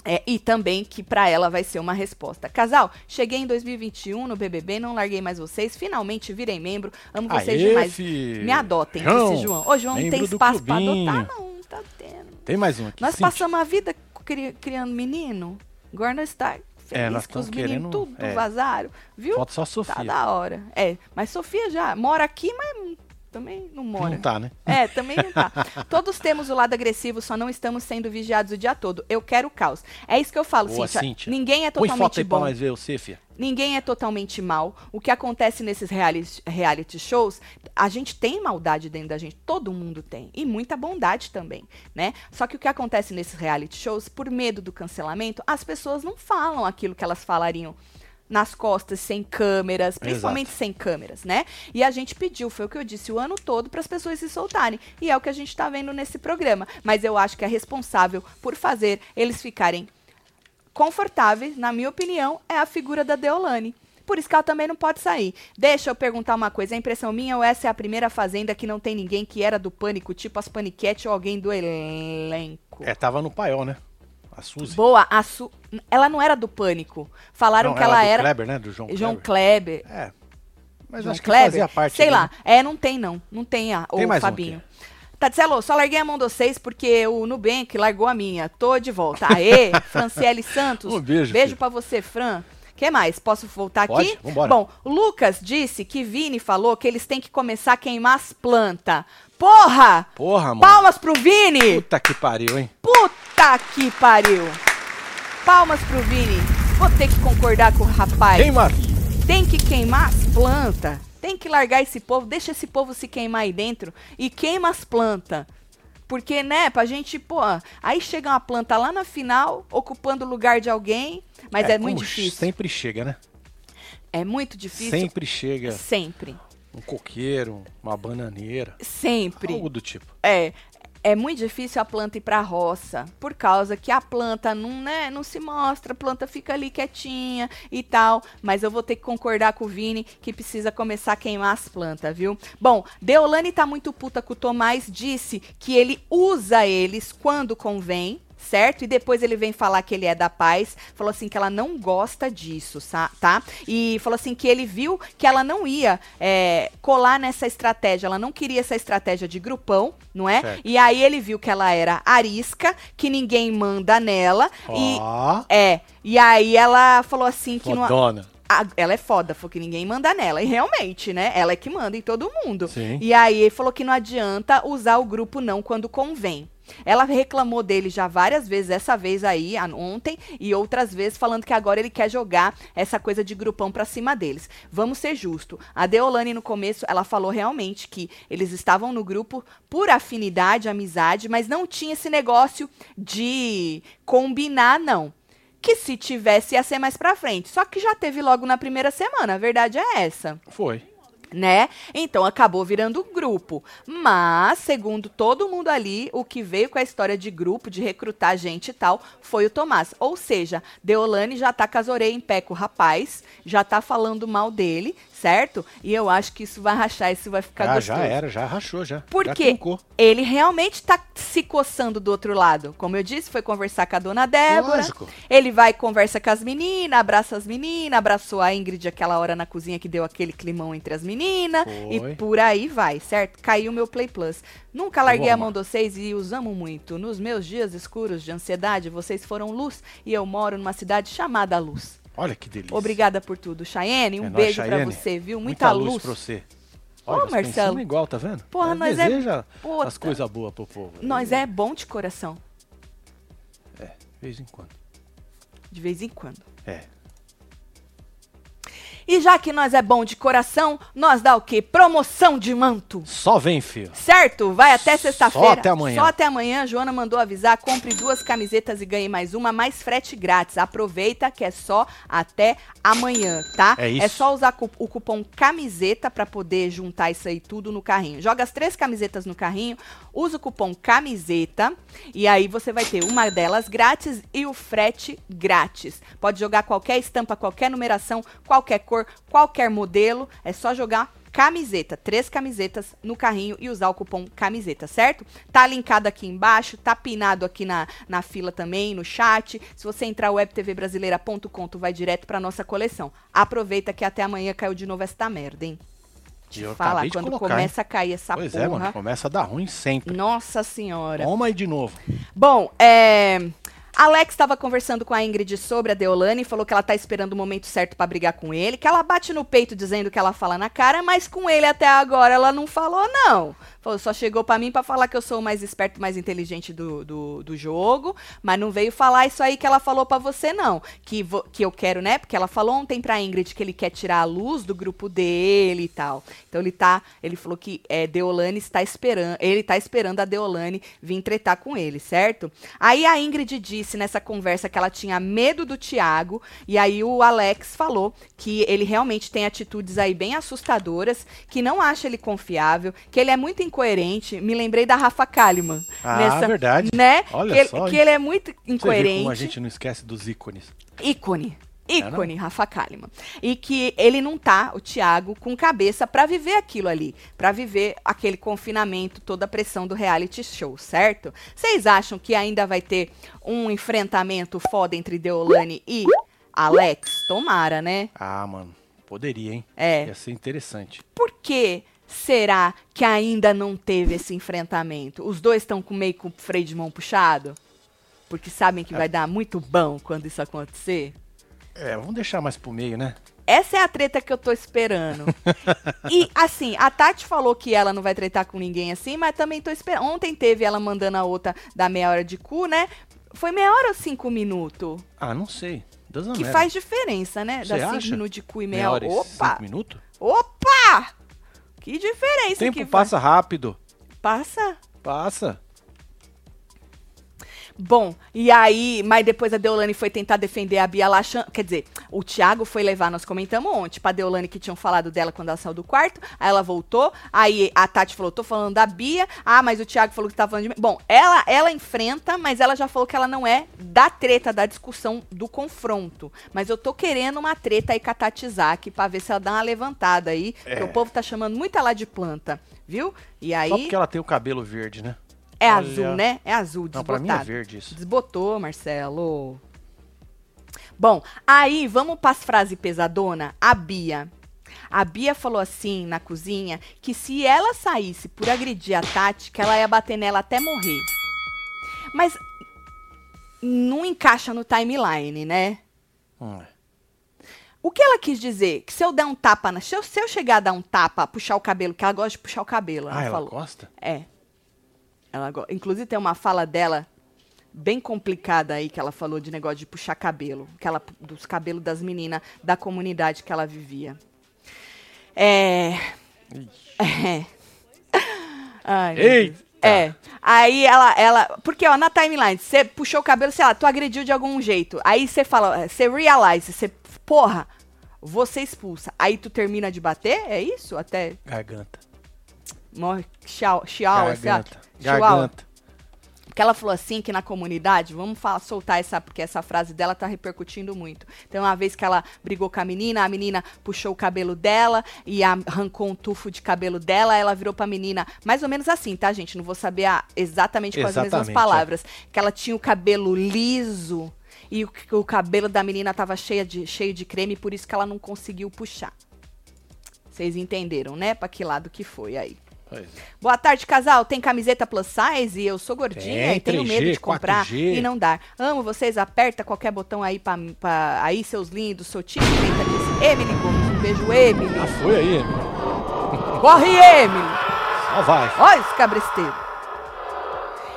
[SPEAKER 1] É, e também que pra ela vai ser uma resposta. Casal, cheguei em 2021 no BBB, não larguei mais vocês, finalmente virei membro, amo vocês
[SPEAKER 2] Aê,
[SPEAKER 1] demais. Me adotem,
[SPEAKER 2] João,
[SPEAKER 1] disse João. Ô, João, não tem espaço pra
[SPEAKER 2] clubinho.
[SPEAKER 1] adotar? Não, não tá tendo.
[SPEAKER 2] Tem mais um aqui.
[SPEAKER 1] Nós
[SPEAKER 2] Cíntia.
[SPEAKER 1] passamos a vida cri- criando menino. Agora nós está feliz
[SPEAKER 2] É, nós
[SPEAKER 1] com os meninos tudo
[SPEAKER 2] é.
[SPEAKER 1] vazaram. Viu?
[SPEAKER 2] Falta só a
[SPEAKER 1] Tá
[SPEAKER 2] Sofia.
[SPEAKER 1] da hora. É, mas Sofia já mora aqui, mas também não mora.
[SPEAKER 2] Não tá, né?
[SPEAKER 1] É, também não tá. Todos temos o lado agressivo, só não estamos sendo vigiados o dia todo. Eu quero caos. É isso que eu falo,
[SPEAKER 2] Boa,
[SPEAKER 1] Cíntia.
[SPEAKER 2] Cíntia.
[SPEAKER 1] Ninguém é
[SPEAKER 2] Põe foto
[SPEAKER 1] totalmente
[SPEAKER 2] aí pra
[SPEAKER 1] bom.
[SPEAKER 2] nós ver você, fia.
[SPEAKER 1] Ninguém é totalmente mal. O que acontece nesses reality, reality shows, a gente tem maldade dentro da gente, todo mundo tem. E muita bondade também, né? Só que o que acontece nesses reality shows, por medo do cancelamento, as pessoas não falam aquilo que elas falariam nas costas, sem câmeras, principalmente sem câmeras, né? E a gente pediu, foi o que eu disse, o ano todo para as pessoas se soltarem. E é o que a gente está vendo nesse programa. Mas eu acho que é responsável por fazer eles ficarem confortáveis, na minha opinião, é a figura da Deolane. Por isso que ela também não pode sair. Deixa eu perguntar uma coisa. É impressão minha ou essa é a primeira fazenda que não tem ninguém que era do pânico, tipo as paniquete ou alguém do elenco?
[SPEAKER 2] É, tava no paiol, né? A Suzy.
[SPEAKER 1] Boa, a Su... ela não era do pânico. Falaram
[SPEAKER 2] Não,
[SPEAKER 1] que ela
[SPEAKER 2] do
[SPEAKER 1] era
[SPEAKER 2] Kleber, né? Do João,
[SPEAKER 1] João
[SPEAKER 2] Kleber.
[SPEAKER 1] Kleber.
[SPEAKER 2] É. Mas
[SPEAKER 1] João
[SPEAKER 2] acho que
[SPEAKER 1] Kleber?
[SPEAKER 2] fazia parte.
[SPEAKER 1] Sei
[SPEAKER 2] ali,
[SPEAKER 1] lá. É, não tem não. Não tem a,
[SPEAKER 2] Tem
[SPEAKER 1] o
[SPEAKER 2] mais um
[SPEAKER 1] Fabinho.
[SPEAKER 2] aqui.
[SPEAKER 1] Tadzelo, só larguei a mão de vocês porque o Nubank largou a minha. Tô de volta. Aê, Franciele Santos.
[SPEAKER 2] Um beijo,
[SPEAKER 1] Beijo pra você, Fran. que mais? Posso voltar
[SPEAKER 2] Pode?
[SPEAKER 1] aqui?
[SPEAKER 2] Vambora.
[SPEAKER 1] Bom, Lucas disse que Vini falou que eles têm que começar a queimar as plantas. Porra!
[SPEAKER 2] Porra, mano.
[SPEAKER 1] Palmas pro Vini!
[SPEAKER 2] Puta que pariu, hein?
[SPEAKER 1] Puta que pariu! Palmas pro Vini. Vou ter que concordar com o rapaz.
[SPEAKER 2] Queima.
[SPEAKER 1] Tem que queimar as plantas. Tem que largar esse povo, deixa esse povo se queimar aí dentro e queima as plantas. Porque, né, pra gente, pô, aí chega uma planta lá na final, ocupando o lugar de alguém, mas é, muito
[SPEAKER 2] como
[SPEAKER 1] difícil.
[SPEAKER 2] Sempre chega, né?
[SPEAKER 1] É muito difícil.
[SPEAKER 2] Sempre chega
[SPEAKER 1] Sempre.
[SPEAKER 2] Um coqueiro, uma bananeira,
[SPEAKER 1] Sempre.
[SPEAKER 2] algo do tipo.
[SPEAKER 1] É. É muito difícil a planta ir pra roça, por causa que a planta não, né, não se mostra, a planta fica ali quietinha e tal. Mas eu vou ter que concordar com o Vini que precisa começar a queimar as plantas, viu? Bom, Deolane tá muito puta com o Tomás, disse que ele usa eles quando convém, certo? E depois ele vem falar que ele é da paz, falou assim que ela não gosta disso, tá? E falou assim que ele viu que ela não ia é, colar nessa estratégia, ela não queria essa estratégia de grupão, não é?
[SPEAKER 2] Certo.
[SPEAKER 1] E aí ele viu que ela era arisca, que ninguém manda nela, e
[SPEAKER 2] Ó,
[SPEAKER 1] é, e aí ela falou assim que não,
[SPEAKER 2] fodona.
[SPEAKER 1] a- ela é foda, falou que ninguém manda nela. E realmente, né? Ela é que manda em todo mundo.
[SPEAKER 2] Sim.
[SPEAKER 1] E aí ele falou que não adianta usar o grupo não quando convém. Ela reclamou dele já várias vezes, essa vez aí, ontem, e outras vezes falando que agora ele quer jogar essa coisa de grupão pra cima deles. Vamos ser justo. A Deolane, no começo, ela falou realmente que eles estavam no grupo por afinidade, amizade, mas não tinha esse negócio de combinar, não que se tivesse ia ser mais pra frente. Só que já teve logo na primeira semana, a verdade é essa,
[SPEAKER 2] Foi.
[SPEAKER 1] Né? Então acabou virando grupo. Mas, segundo todo mundo ali, o que veio com a história de grupo, de recrutar gente e tal, foi o Tomás. Ou seja, Deolane já tá com as orelhas em pé com o rapaz, já tá falando mal dele, certo? E eu acho que isso vai rachar, isso vai ficar
[SPEAKER 2] Ah,
[SPEAKER 1] gostoso.
[SPEAKER 2] já era, já rachou já.
[SPEAKER 1] Por
[SPEAKER 2] já.
[SPEAKER 1] Ele realmente tá se coçando do outro lado. Como eu disse, foi conversar com a dona Débora.
[SPEAKER 2] Lógico.
[SPEAKER 1] Ele vai conversa com as meninas, abraça as meninas, abraçou a Ingrid aquela hora na cozinha que deu aquele climão entre as meninas.
[SPEAKER 2] Foi.
[SPEAKER 1] E por aí vai, certo? Caiu meu Play Plus. Nunca larguei a mão de vocês e os amo muito. Nos meus dias escuros de ansiedade, vocês foram luz e eu moro numa cidade chamada Luz.
[SPEAKER 2] Olha que delícia.
[SPEAKER 1] Obrigada por tudo, Chayenne. Um
[SPEAKER 2] É
[SPEAKER 1] beijo pra
[SPEAKER 2] Chayenne.
[SPEAKER 1] você, viu? Muita, luz.
[SPEAKER 2] pra você.
[SPEAKER 1] Ô,
[SPEAKER 2] Olha, nós
[SPEAKER 1] Marcelo.
[SPEAKER 2] igual, tá vendo?
[SPEAKER 1] Porra, nós é
[SPEAKER 2] deseja
[SPEAKER 1] puta.
[SPEAKER 2] as coisas boas pro povo.
[SPEAKER 1] Nós é bom de coração,
[SPEAKER 2] É, de vez em quando.
[SPEAKER 1] de vez em quando.
[SPEAKER 2] É.
[SPEAKER 1] E já que nós é bom de coração, nós dá o quê? Promoção de manto.
[SPEAKER 2] Só vem, filho.
[SPEAKER 1] Certo? Vai até
[SPEAKER 2] Só
[SPEAKER 1] sexta-feira.
[SPEAKER 2] até amanhã.
[SPEAKER 1] Só até amanhã. Joana mandou avisar. Compre duas camisetas e ganhe mais uma, mais frete grátis. Aproveita que é só até amanhã, tá?
[SPEAKER 2] É isso.
[SPEAKER 1] É só usar o cupom camiseta pra poder juntar isso aí tudo no carrinho. Joga as três camisetas no carrinho, usa o cupom camiseta e aí você vai ter uma delas grátis e o frete grátis. Pode jogar qualquer estampa, qualquer numeração, qualquer cor, qualquer modelo. É só jogar camiseta, três camisetas no carrinho e usar o cupom camiseta, certo? Tá linkado aqui embaixo, tá pinado aqui na, na fila também, no chat. Se você entrar webtvbrasileira.com, tu vai direto pra nossa coleção. Aproveita que até amanhã caiu de novo esta merda, hein?
[SPEAKER 2] E eu
[SPEAKER 1] Fala,
[SPEAKER 2] acabei de
[SPEAKER 1] quando
[SPEAKER 2] colocar,
[SPEAKER 1] começa a cair essa
[SPEAKER 2] Pois
[SPEAKER 1] porra.
[SPEAKER 2] é, mano. Começa a dar ruim sempre.
[SPEAKER 1] Nossa senhora.
[SPEAKER 2] Toma aí de novo.
[SPEAKER 1] Bom, é. Alex estava conversando com a Ingrid sobre a Deolane e falou que ela tá esperando o momento certo pra brigar com ele, que ela bate no peito dizendo que ela fala na cara, mas com ele até agora ela não falou, não. Falou, só chegou pra mim pra falar que eu sou o mais esperto, mais inteligente do, do, do jogo, mas não veio falar isso aí que ela falou pra você, não. Que, vo- que eu quero, né? Porque ela falou ontem pra Ingrid que ele quer tirar a luz do grupo dele e tal. Então ele tá. Ele falou que é, Deolane está esperando. Ele tá esperando a Deolane vir tretar com ele, certo? Aí a Ingrid disse nessa conversa que ela tinha medo do Thiago. E aí o Alex falou que ele realmente tem atitudes aí bem assustadoras, que não acha ele confiável, que ele é muito incoerente. Me lembrei da Rafa Kalimann.
[SPEAKER 2] Ah, verdade.
[SPEAKER 1] Né?
[SPEAKER 2] Olha
[SPEAKER 1] que,
[SPEAKER 2] só,
[SPEAKER 1] que ele é muito incoerente.
[SPEAKER 2] como a gente não esquece dos ícones.
[SPEAKER 1] Ícone.
[SPEAKER 2] É,
[SPEAKER 1] Ícone, Rafa Kalimann. E que ele não tá, o Thiago, com cabeça pra viver aquilo ali. Pra viver aquele confinamento, toda a pressão do reality show, certo? Vocês acham que ainda vai ter um enfrentamento foda entre Deolane e Alex? Tomara, né?
[SPEAKER 2] Ah, mano. Poderia, hein?
[SPEAKER 1] É.
[SPEAKER 2] Ia ser interessante.
[SPEAKER 1] Por que será que ainda não teve esse enfrentamento? Os dois estão com meio com o freio de mão puxado? Porque sabem que vai dar muito bom quando isso acontecer?
[SPEAKER 2] É, vamos deixar mais pro meio, né?
[SPEAKER 1] Essa é a treta que eu tô esperando. e, assim, a Tati falou que ela não vai tretar com ninguém assim, mas também tô esperando. Ontem teve ela mandando a outra dar meia hora de cu, né? Foi meia hora ou cinco minutos?
[SPEAKER 2] Ah, não sei.
[SPEAKER 1] Que faz diferença, né? Dá cinco minutos de cu e meia
[SPEAKER 2] Meia
[SPEAKER 1] hora. Opa!
[SPEAKER 2] cinco minutos?
[SPEAKER 1] Opa! Que diferença
[SPEAKER 2] O tempo
[SPEAKER 1] que
[SPEAKER 2] passa rápido.
[SPEAKER 1] Passa.
[SPEAKER 2] Passa.
[SPEAKER 1] Bom, e aí, mas depois a Deolane foi tentar defender a Bia lá, chan- quer dizer, o Thiago foi levar, nós comentamos ontem, pra Deolane que tinham falado dela quando ela saiu do quarto, aí ela voltou, aí a Tati falou, tô falando da Bia, ah, mas o Thiago falou que tava falando de mim. Bom, ela, ela enfrenta, mas ela já falou que ela não é da treta, da discussão, do confronto. Mas eu tô querendo uma treta aí com a Tati Zaki pra ver se ela dá uma levantada aí, porque
[SPEAKER 2] É.
[SPEAKER 1] o povo tá chamando muito ela de planta, viu? E aí,
[SPEAKER 2] Só porque ela tem o cabelo verde, né?
[SPEAKER 1] É
[SPEAKER 2] Olha.
[SPEAKER 1] azul, né? É azul,
[SPEAKER 2] Não, pra
[SPEAKER 1] desbotado.
[SPEAKER 2] mim é verde isso.
[SPEAKER 1] Desbotou, Marcelo. Bom, aí vamos para as frases pesadona. A Bia. A Bia falou assim na cozinha que se ela saísse por agredir a Tati, que ela ia bater nela até morrer. Mas não encaixa no timeline, né?
[SPEAKER 2] Hum, é.
[SPEAKER 1] O que ela quis dizer? Que se eu der um tapa na. Se eu, se eu chegar a dar um tapa, puxar o cabelo, que ela gosta de puxar o cabelo, ela
[SPEAKER 2] Ah, ela
[SPEAKER 1] falou.
[SPEAKER 2] gosta?
[SPEAKER 1] É. Ela, inclusive tem uma fala dela bem complicada aí que ela falou de negócio de puxar cabelo, que ela dos cabelos das meninas da comunidade que ela vivia. É. É. Ai. É. Aí ela, ela. Porque, ó, na timeline, você puxou o cabelo, sei lá, tu agrediu de algum jeito. Aí você fala, você realize, você. Porra, você expulsa. Aí tu termina de bater? É isso? Até
[SPEAKER 2] Garganta.
[SPEAKER 1] morre. Sei lá.
[SPEAKER 2] Garganta. Garganta.
[SPEAKER 1] Porque ela falou assim que na comunidade, vamos falar, soltar essa, porque essa frase dela tá repercutindo muito. Então, uma vez que ela brigou com a menina, a menina puxou o cabelo dela e arrancou um tufo de cabelo dela, ela virou pra menina, mais ou menos assim, tá, gente? Não vou saber a- exatamente com as mesmas
[SPEAKER 2] Exatamente, é.
[SPEAKER 1] palavras. Que ela tinha o cabelo liso e o, o cabelo da menina tava cheia de, cheio de creme, por isso que ela não conseguiu puxar. Vocês entenderam, né? Pra que lado que foi aí.
[SPEAKER 2] É.
[SPEAKER 1] Boa tarde, casal. Tem camiseta plus size e eu sou gordinha
[SPEAKER 2] Tem,
[SPEAKER 1] e tenho
[SPEAKER 2] 3G,
[SPEAKER 1] medo de comprar
[SPEAKER 2] 4G.
[SPEAKER 1] e não dar. Amo vocês. Aperta qualquer botão aí pra, pra aí, seus lindos. Sou time tenta disso. Emily Gomes. Um beijo, Emily.
[SPEAKER 2] Ah, foi aí, Emily.
[SPEAKER 1] Corre, Emily.
[SPEAKER 2] Só vai.
[SPEAKER 1] Olha esse cabresteiro.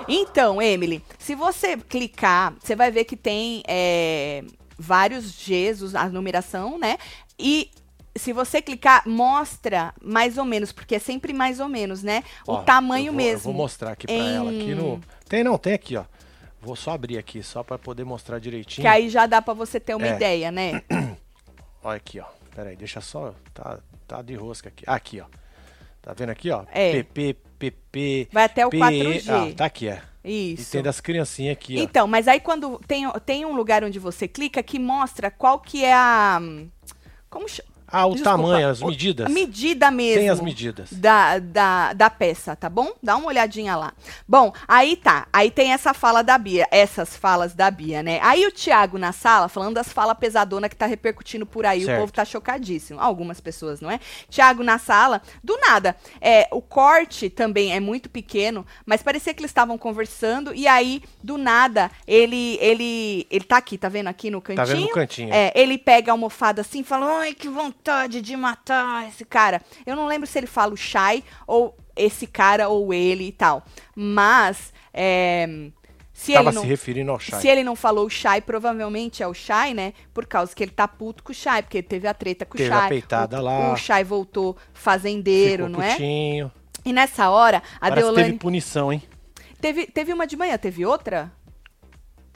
[SPEAKER 1] Então, Emily, se você clicar, você vai ver que tem é, vários Gs, a numeração, né? E se você clicar, mostra mais ou menos, porque é sempre mais ou menos, né?
[SPEAKER 2] Ó,
[SPEAKER 1] o tamanho
[SPEAKER 2] eu vou- Eu
[SPEAKER 1] mesmo.
[SPEAKER 2] vou mostrar aqui pra
[SPEAKER 1] em-
[SPEAKER 2] ela aqui no. Tem não, tem aqui, ó. Vou só abrir aqui, só pra poder mostrar direitinho.
[SPEAKER 1] Que aí já dá pra você ter uma
[SPEAKER 2] É.
[SPEAKER 1] ideia, né?
[SPEAKER 2] Olha aqui, ó. Pera aí, deixa só. Tá, tá de rosca aqui. Aqui, ó. Tá vendo aqui, ó?
[SPEAKER 1] É.
[SPEAKER 2] PP, PP.
[SPEAKER 1] Vai até o
[SPEAKER 2] PE.
[SPEAKER 1] 4G.
[SPEAKER 2] Ah, tá aqui, é. E
[SPEAKER 1] Isso.
[SPEAKER 2] tem das criancinhas aqui, ó.
[SPEAKER 1] Então, mas aí quando tem, tem um lugar onde você clica que mostra qual que é a. Como chama?
[SPEAKER 2] Ah, o
[SPEAKER 1] Desculpa,
[SPEAKER 2] tamanho, as medidas.
[SPEAKER 1] A medida mesmo.
[SPEAKER 2] Tem as medidas.
[SPEAKER 1] Da, da, da peça, tá bom? Dá uma olhadinha lá. Bom, aí tá. Aí tem essa fala da Bia, essas falas da Bia, né? Aí o Thiago na sala, falando das falas pesadona que tá repercutindo por aí,
[SPEAKER 2] Certo.
[SPEAKER 1] o povo tá chocadíssimo. Algumas pessoas, não é? Thiago na sala, do nada. É, o corte também é muito pequeno, mas parecia que eles estavam conversando e aí, do nada, ele, ele, ele tá aqui, tá vendo aqui no cantinho?
[SPEAKER 2] Tá vendo no cantinho?
[SPEAKER 1] É, ele pega a almofada assim e fala: Ai, que vontade de matar esse cara. Eu não lembro se ele fala o Shai ou esse cara ou ele e tal. Mas, é, se
[SPEAKER 2] Tava
[SPEAKER 1] ele não.
[SPEAKER 2] se referindo ao Shai.
[SPEAKER 1] Se ele não falou o Shai, provavelmente é o Shai, né? Por causa que ele tá puto com o Shai, porque ele teve a treta com
[SPEAKER 2] Teve
[SPEAKER 1] o Shai.
[SPEAKER 2] a peitada
[SPEAKER 1] o,
[SPEAKER 2] lá.
[SPEAKER 1] O Shai voltou fazendeiro,
[SPEAKER 2] Ficou
[SPEAKER 1] não é?
[SPEAKER 2] putinho.
[SPEAKER 1] E nessa hora, a
[SPEAKER 2] Parece
[SPEAKER 1] Deolane.
[SPEAKER 2] teve punição, hein?
[SPEAKER 1] Teve, teve uma de manhã, teve outra?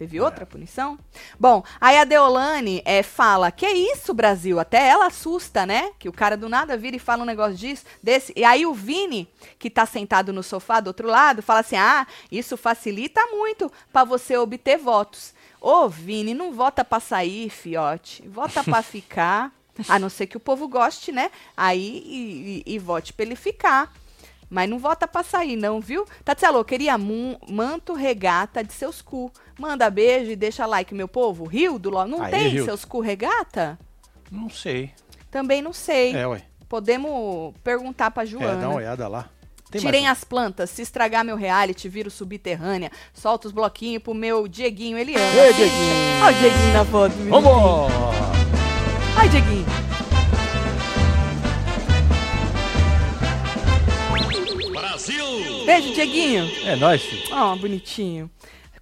[SPEAKER 1] Teve outra punição? Bom, aí a Deolane é, fala, que isso, Brasil? Até ela assusta, né? Que o cara do nada vira e fala um negócio disso, desse. E aí o Vini, que tá sentado no sofá do outro lado, fala assim, ah, isso facilita muito pra você obter votos. Ô, Vini, não vota pra sair, fiote. Vota pra ficar. A não ser que o povo goste, né? Aí e, e- e vote pra ele ficar. Mas não vota pra sair, não, viu? Tatielo, eu queria manto regata de seus cu. Manda beijo e deixa like, meu povo. Rio do LOL. Não
[SPEAKER 2] Aí,
[SPEAKER 1] tem
[SPEAKER 2] Rio.
[SPEAKER 1] seus cu regata?
[SPEAKER 2] Não sei.
[SPEAKER 1] Também não sei.
[SPEAKER 2] É, ué.
[SPEAKER 1] Podemos perguntar pra
[SPEAKER 2] É, dá uma
[SPEAKER 1] Joana.
[SPEAKER 2] olhada lá. Tem
[SPEAKER 1] Tirem
[SPEAKER 2] mais
[SPEAKER 1] as plantas, se estragar meu reality, viro subterrânea, solta os bloquinhos pro meu Dieguinho, ele ama.
[SPEAKER 2] Ei, Dieguinho.
[SPEAKER 1] Olha o Dieguinho na foto.
[SPEAKER 2] Vambora!
[SPEAKER 1] Ai, Dieguinho.
[SPEAKER 3] Brasil!
[SPEAKER 1] Beijo, Dieguinho.
[SPEAKER 2] É nóis, filho.
[SPEAKER 1] Ó, bonitinho.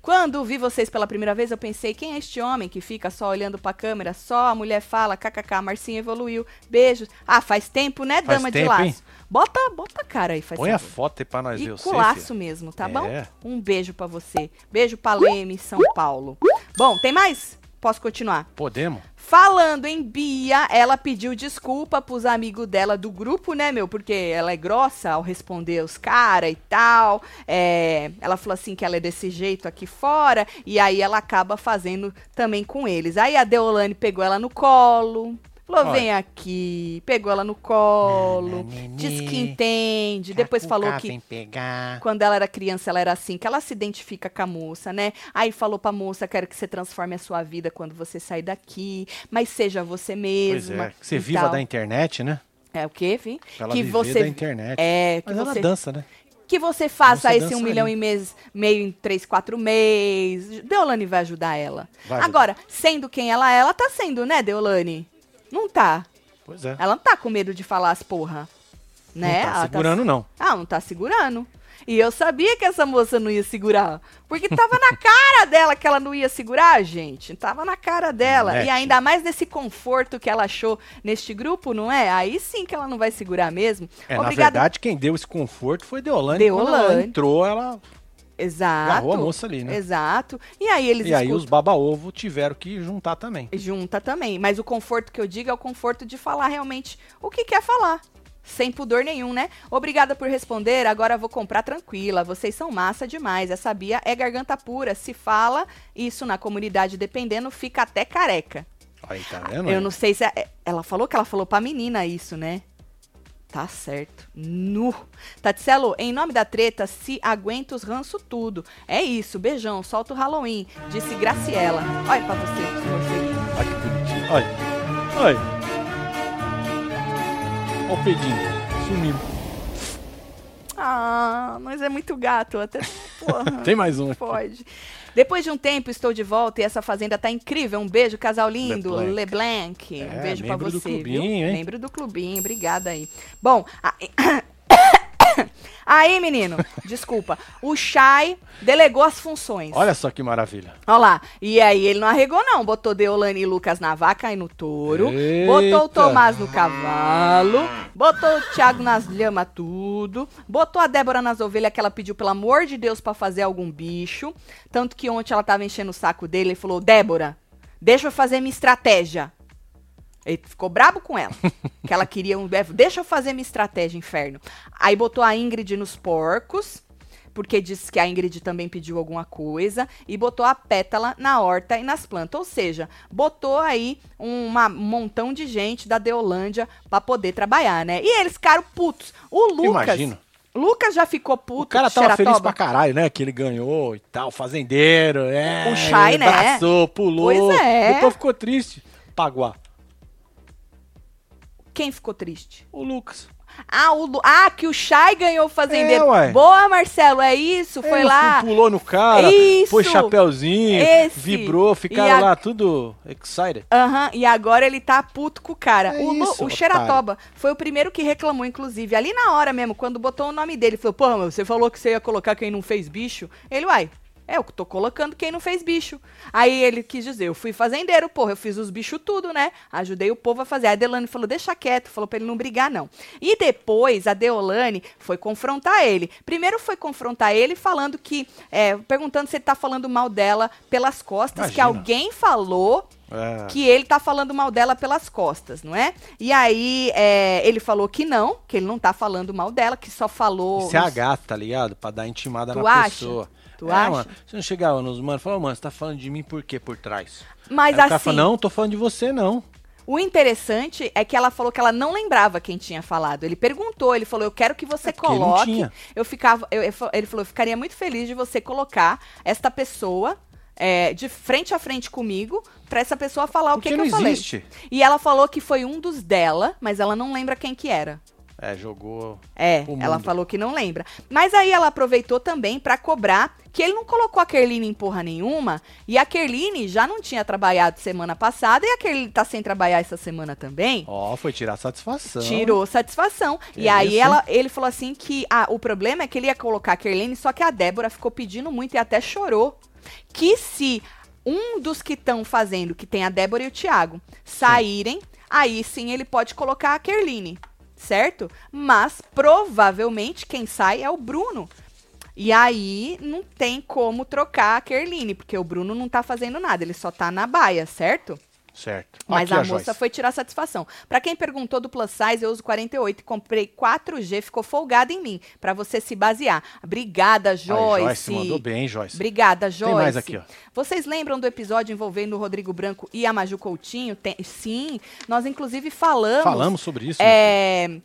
[SPEAKER 1] Quando vi vocês pela primeira vez, eu pensei, quem é este homem que fica só olhando pra câmera? Só a mulher fala, kkk, Marcinha evoluiu. Beijos. Ah, faz tempo, né,
[SPEAKER 2] Faz
[SPEAKER 1] dama de
[SPEAKER 2] tempo,
[SPEAKER 1] laço?
[SPEAKER 2] hein?
[SPEAKER 1] Bota, bota a cara aí, faz
[SPEAKER 2] Põe a
[SPEAKER 1] favor.
[SPEAKER 2] foto aí pra nós ver
[SPEAKER 1] E
[SPEAKER 2] você.
[SPEAKER 1] com laço
[SPEAKER 2] filho.
[SPEAKER 1] mesmo, tá
[SPEAKER 2] É.
[SPEAKER 1] bom? Um beijo pra você. Beijo pra Leme, São Paulo. Bom, tem mais? Posso continuar?
[SPEAKER 2] Podemos?
[SPEAKER 1] Falando em Bia, ela pediu desculpa pros amigos dela do grupo, né, meu? Porque ela é grossa ao responder os caras e tal. É, ela falou assim que ela é desse jeito aqui fora. E aí ela acaba fazendo também com eles. Aí a Deolane pegou ela no colo. Falou, vem aqui. Pegou ela no colo.
[SPEAKER 2] Nananini.
[SPEAKER 1] Diz que entende. Depois falou que quando ela era criança, ela era assim, que ela se identifica com a moça, né? Aí falou pra moça, quero que você transforme a sua vida quando você sair daqui, mas seja você
[SPEAKER 2] Pois
[SPEAKER 1] mesma.
[SPEAKER 2] é. Que você
[SPEAKER 1] e
[SPEAKER 2] viva
[SPEAKER 1] tal.
[SPEAKER 2] da internet, né?
[SPEAKER 1] É o quê, Vi?
[SPEAKER 2] Pra ela
[SPEAKER 1] que
[SPEAKER 2] viver
[SPEAKER 1] você
[SPEAKER 2] da internet.
[SPEAKER 1] é, que
[SPEAKER 2] Mas ela
[SPEAKER 1] você
[SPEAKER 2] dança, né?
[SPEAKER 1] que você faça esse um milhão em mês, meio em três, quatro meses. Deolane vai ajudar ela.
[SPEAKER 2] Vai ajudar.
[SPEAKER 1] Agora, sendo quem ela é, ela tá sendo, né, Deolane? Não tá.
[SPEAKER 2] Pois é.
[SPEAKER 1] Ela não tá com medo de falar as porra. Né?
[SPEAKER 2] Não tá
[SPEAKER 1] Ela
[SPEAKER 2] segurando, não.
[SPEAKER 1] ah, não tá segurando. E eu sabia que essa moça não ia segurar. Porque tava na cara dela que ela não ia segurar, gente. Tava na cara dela. E ainda mais nesse conforto que ela achou neste grupo, não é? Aí sim que ela não vai segurar mesmo.
[SPEAKER 2] É, na
[SPEAKER 1] Obrigada.
[SPEAKER 2] verdade, quem deu esse conforto foi Deolane. Quando ela
[SPEAKER 1] Deolane.
[SPEAKER 2] entrou, ela
[SPEAKER 1] Exato.
[SPEAKER 2] agarrou a moça ali, né?
[SPEAKER 1] Exato. E aí eles
[SPEAKER 2] E aí
[SPEAKER 1] escutam-
[SPEAKER 2] os baba-ovo tiveram que juntar também.
[SPEAKER 1] junta também. Mas o conforto que eu digo é o conforto de falar realmente o que quer falar. Sem pudor nenhum, né? Obrigada por responder. Agora vou comprar tranquila. Vocês são massa demais. Essa Bia é garganta pura. Se fala isso na comunidade dependendo, fica até careca.
[SPEAKER 2] Aí, tá vendo?
[SPEAKER 1] Eu não sei se. é- Ela falou que ela falou pra menina isso, né? Tá certo. Nu. Tatselo, em nome da treta, se aguenta os ranço tudo. É isso. Beijão. Solta o Halloween. Disse Graciela. Olha pra você.
[SPEAKER 2] Olha que bonitinho. Olha. Olha. Olha o Pedinho. Sumiu.
[SPEAKER 1] Ah, mas é muito gato. Até. Porra.
[SPEAKER 2] Tem mais um.
[SPEAKER 1] Pode. Depois de um tempo, estou de volta e essa fazenda tá incrível. Um beijo, casal lindo.
[SPEAKER 2] LeBlanc.
[SPEAKER 1] LeBlanc. Um
[SPEAKER 2] É,
[SPEAKER 1] beijo pra
[SPEAKER 2] membro do
[SPEAKER 1] você,
[SPEAKER 2] clubinho,
[SPEAKER 1] viu?
[SPEAKER 2] hein?
[SPEAKER 1] Membro do clubinho. Obrigada aí. Bom, a- aí, menino, desculpa. O Chay delegou as funções.
[SPEAKER 2] Olha só que maravilha.
[SPEAKER 1] Olha lá. E aí ele não arregou, não. Botou Deolane e Lucas na vaca e no touro.
[SPEAKER 2] Eita.
[SPEAKER 1] Botou o Tomás no cavalo. Botou o Thiago nas lhamas tudo. Botou a Débora nas ovelhas que ela pediu, pelo amor de Deus, pra fazer algum bicho. Tanto que ontem ela tava enchendo o saco dele e falou: Débora, deixa eu fazer minha estratégia. Ele ficou brabo com ela. que ela queria um. Deixa eu fazer minha estratégia, inferno. Aí botou a Ingrid nos porcos porque disse que a Ingrid também pediu alguma coisa, e botou a pétala na horta e nas plantas. Ou seja, botou aí uma- um montão de gente da Deolândia pra poder trabalhar, né? E eles ficaram putos. O Lucas.
[SPEAKER 2] Imagino.
[SPEAKER 1] Lucas já ficou puto.
[SPEAKER 2] O cara tava
[SPEAKER 1] Xeratoba.
[SPEAKER 2] feliz pra caralho, né? Que ele ganhou e tal, fazendeiro, é.
[SPEAKER 1] O Shai, né?
[SPEAKER 2] Abraçou, pulou.
[SPEAKER 1] Pois é.
[SPEAKER 2] Depois ficou triste. Paguá.
[SPEAKER 1] Quem ficou triste?
[SPEAKER 2] O Lucas.
[SPEAKER 1] Ah, o Lu- ah, que o Chay ganhou o fazendeiro.
[SPEAKER 2] É, ué.
[SPEAKER 1] Boa, Marcelo, é isso? Foi
[SPEAKER 2] Ele
[SPEAKER 1] lá.
[SPEAKER 2] Pulou no cara,
[SPEAKER 1] Isso.
[SPEAKER 2] pôs chapéuzinho,
[SPEAKER 1] Esse.
[SPEAKER 2] vibrou, ficaram
[SPEAKER 1] a-
[SPEAKER 2] lá tudo excited.
[SPEAKER 1] Aham, e agora ele tá puto com o cara.
[SPEAKER 2] É
[SPEAKER 1] o Lu-
[SPEAKER 2] isso,
[SPEAKER 1] o. Xeratoba foi o primeiro que reclamou, inclusive. Ali na hora mesmo, quando botou o nome dele, falou: Pô, mas você falou que você ia colocar quem não fez bicho. Ele, uai. É, eu tô colocando quem não fez bicho. Aí ele quis dizer, eu fui fazendeiro, porra, eu fiz os bichos tudo, né? Ajudei o povo a fazer. A Deolane falou, deixa quieto, falou pra ele não brigar, não. E depois a Deolane foi confrontar ele. Primeiro foi confrontar ele falando que, é, perguntando se ele tá falando mal dela pelas costas, que
[SPEAKER 2] Imagina.
[SPEAKER 1] alguém falou
[SPEAKER 2] É.
[SPEAKER 1] que ele tá falando mal dela pelas costas, não é? E aí é, ele falou que não, que ele não tá falando mal dela, que só falou.
[SPEAKER 2] Isso é a gata, tá ligado? Pra dar intimada
[SPEAKER 1] Tu
[SPEAKER 2] na
[SPEAKER 1] acha?
[SPEAKER 2] pessoa.
[SPEAKER 1] Tu
[SPEAKER 2] é,
[SPEAKER 1] acha?
[SPEAKER 2] mano. Você não chegava nos mano e falava, mano, você tá falando de mim por quê por trás?
[SPEAKER 1] Mas
[SPEAKER 2] Aí o
[SPEAKER 1] assim,
[SPEAKER 2] fala, não, tô falando de você, não.
[SPEAKER 1] o interessante é que ela falou que ela não lembrava quem tinha falado. Ele perguntou, ele falou: Eu quero que você
[SPEAKER 2] É
[SPEAKER 1] coloque. Eu ficava, eu- ele falou: Eu ficaria muito feliz de você colocar esta pessoa. é, de frente a frente comigo, pra essa pessoa falar o
[SPEAKER 2] Porque
[SPEAKER 1] que, que
[SPEAKER 2] não
[SPEAKER 1] eu falei.
[SPEAKER 2] existe.
[SPEAKER 1] E ela falou que foi um dos dela, mas ela não lembra quem que era.
[SPEAKER 2] É, jogou.
[SPEAKER 1] É, ela falou que não lembra. Mas aí ela aproveitou também pra cobrar que ele não colocou a Kerline em porra nenhuma. E a Kerline já não tinha trabalhado semana passada e a Kerline tá sem trabalhar essa semana também.
[SPEAKER 2] Ó, foi tirar satisfação.
[SPEAKER 1] Tirou satisfação.
[SPEAKER 2] Que
[SPEAKER 1] e aí
[SPEAKER 2] isso,
[SPEAKER 1] ela, ele falou assim que ah, o problema é que ele ia colocar a Kerline, só que a Débora ficou pedindo muito e até chorou. que se um dos que estão fazendo, que tem a Débora e o Thiago, saírem, aí sim ele pode colocar a Kerline, certo? Mas provavelmente quem sai é o Bruno. E aí não tem como trocar a Kerline, porque o Bruno não tá fazendo nada, ele só tá na baia, certo?
[SPEAKER 2] Certo.
[SPEAKER 1] Mas
[SPEAKER 2] Aqui
[SPEAKER 1] a,
[SPEAKER 2] a
[SPEAKER 1] moça foi tirar satisfação. Pra quem perguntou do plus size, eu uso 48 e comprei 4G, ficou folgado em mim, Pra você se basear. Obrigada, Joyce.
[SPEAKER 2] Joyce mandou bem, Joyce.
[SPEAKER 1] Obrigada, Joyce.
[SPEAKER 2] mais aqui, ó.
[SPEAKER 1] Vocês lembram do episódio envolvendo o Rodrigo Branco e a Maju Coutinho? Tem- sim, nós inclusive falamos.
[SPEAKER 2] Falamos sobre isso.
[SPEAKER 1] É,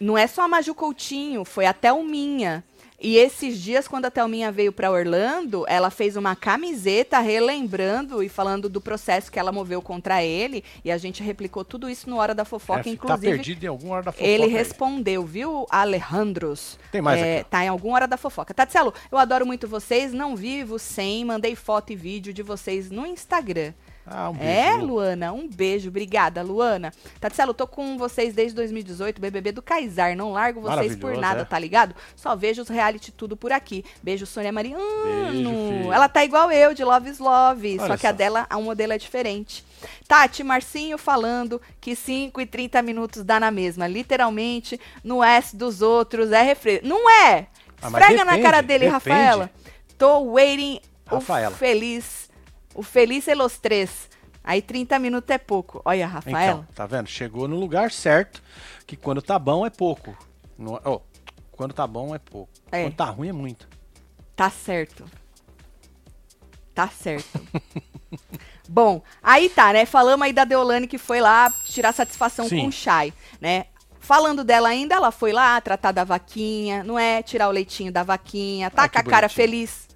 [SPEAKER 1] não é só a Maju Coutinho, foi a Thelminha. E esses dias, quando a Thelminha veio para Orlando, ela fez uma camiseta relembrando e falando do processo que ela moveu contra ele. E a gente replicou tudo isso no Hora da Fofoca,
[SPEAKER 2] É, tá
[SPEAKER 1] inclusive.
[SPEAKER 2] perdido em alguma hora da fofoca.
[SPEAKER 1] Ele
[SPEAKER 2] aí.
[SPEAKER 1] respondeu, viu, Alejandros?
[SPEAKER 2] Tem mais
[SPEAKER 1] É,
[SPEAKER 2] aqui.
[SPEAKER 1] Tá em alguma hora da fofoca. Tatselo, eu adoro muito vocês, não vivo sem, mandei foto e vídeo de vocês no Instagram.
[SPEAKER 2] Ah, um beijo.
[SPEAKER 1] É, Luana, um beijo. Obrigada, Luana. Tatselo, tô com vocês desde 2018, BBB do Kaysar. Não largo vocês por nada,
[SPEAKER 2] é.
[SPEAKER 1] tá ligado? Só vejo os reality tudo por aqui. Beijo, Sônia Mariano.
[SPEAKER 2] Beijo.
[SPEAKER 1] Ela tá igual eu, de Love is Love.
[SPEAKER 2] Olha
[SPEAKER 1] só que a
[SPEAKER 2] só.
[SPEAKER 1] dela, a modelo é diferente. Tati Marcinho falando que 5 e 30 minutos dá na mesma. Literalmente, no S dos outros é refresco. Não é!
[SPEAKER 2] Ah,
[SPEAKER 1] Esfrega na
[SPEAKER 2] depende,
[SPEAKER 1] cara dele,
[SPEAKER 2] depende.
[SPEAKER 1] Rafaela. Tô waiting
[SPEAKER 2] Rafaela.
[SPEAKER 1] feliz. O feliz elos três. Aí 30 minutos é pouco. Olha, Rafaela.
[SPEAKER 2] Então, tá vendo? Chegou no lugar certo, que quando tá bom é pouco. Não, ó, quando tá bom é pouco.
[SPEAKER 1] É.
[SPEAKER 2] Quando tá ruim é muito.
[SPEAKER 1] Tá certo. Tá certo. Bom, aí tá, né? Falamos aí da Deolane que foi lá tirar satisfação
[SPEAKER 2] Sim.
[SPEAKER 1] com o Chay, né? Falando dela ainda, ela foi lá tratar da vaquinha, não é? Tirar o leitinho da vaquinha. Tá
[SPEAKER 2] Ah,
[SPEAKER 1] com a
[SPEAKER 2] que
[SPEAKER 1] cara
[SPEAKER 2] bonitinho.
[SPEAKER 1] feliz.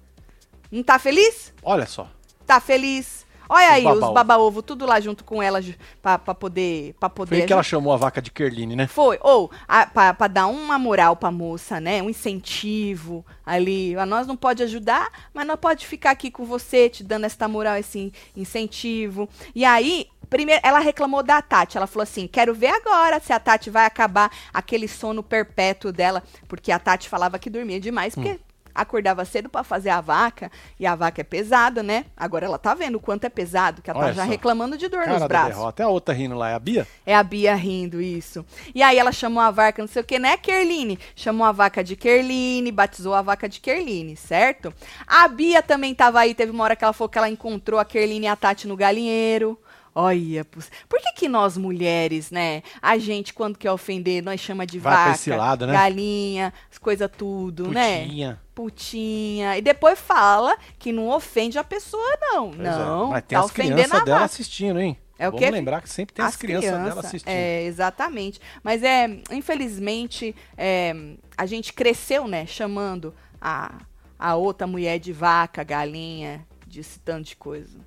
[SPEAKER 1] Não tá feliz?
[SPEAKER 2] Olha só.
[SPEAKER 1] Tá feliz. Olha
[SPEAKER 2] Os
[SPEAKER 1] aí, os
[SPEAKER 2] baba-ovo.
[SPEAKER 1] baba-ovo, tudo lá junto com ela pra, pra poder. Pra poder
[SPEAKER 2] Foi aí que ela chamou a vaca de Kerline, né?
[SPEAKER 1] foi, ou a- pra, pra dar uma moral pra moça, né? Um incentivo ali. A nós não pode ajudar, mas nós pode ficar aqui com você, te dando esta moral, esse incentivo. E aí, primeiro, ela reclamou da Tati. Ela falou assim: quero ver agora se a Tati vai acabar aquele sono perpétuo dela. Porque a Tati falava que dormia demais, porque. Acordava cedo pra fazer a vaca, e a vaca é pesada, né? Agora ela tá vendo o quanto é pesado, que ela tá
[SPEAKER 2] Olha
[SPEAKER 1] já
[SPEAKER 2] só.
[SPEAKER 1] reclamando de dor
[SPEAKER 2] Cara
[SPEAKER 1] nos braços.
[SPEAKER 2] Até a outra rindo lá, é a Bia?
[SPEAKER 1] É a Bia rindo, isso. E aí ela chamou a vaca, não sei o que, né, Kerline? Chamou a vaca de Kerline, batizou a vaca de Kerline, certo? A Bia também tava aí, teve uma hora que ela falou que ela encontrou a Kerline e a Tati no galinheiro. Olha, por que que nós mulheres, né, a gente quando quer ofender, nós chama de
[SPEAKER 2] Vai
[SPEAKER 1] vaca,
[SPEAKER 2] lado, né?
[SPEAKER 1] galinha, as coisas tudo, né?
[SPEAKER 2] Putinha.
[SPEAKER 1] Putinha. E depois fala que não ofende a pessoa, não.
[SPEAKER 2] Pois é.
[SPEAKER 1] não,
[SPEAKER 2] Mas tem
[SPEAKER 1] tá
[SPEAKER 2] as crianças dela assistindo, hein?
[SPEAKER 1] É o
[SPEAKER 2] Vamos lembrar que sempre tem as, crianças dela assistindo.
[SPEAKER 1] É, exatamente. Mas é, infelizmente, é, a gente cresceu, né, chamando a, a outra mulher de vaca, galinha, disse tanto de coisa.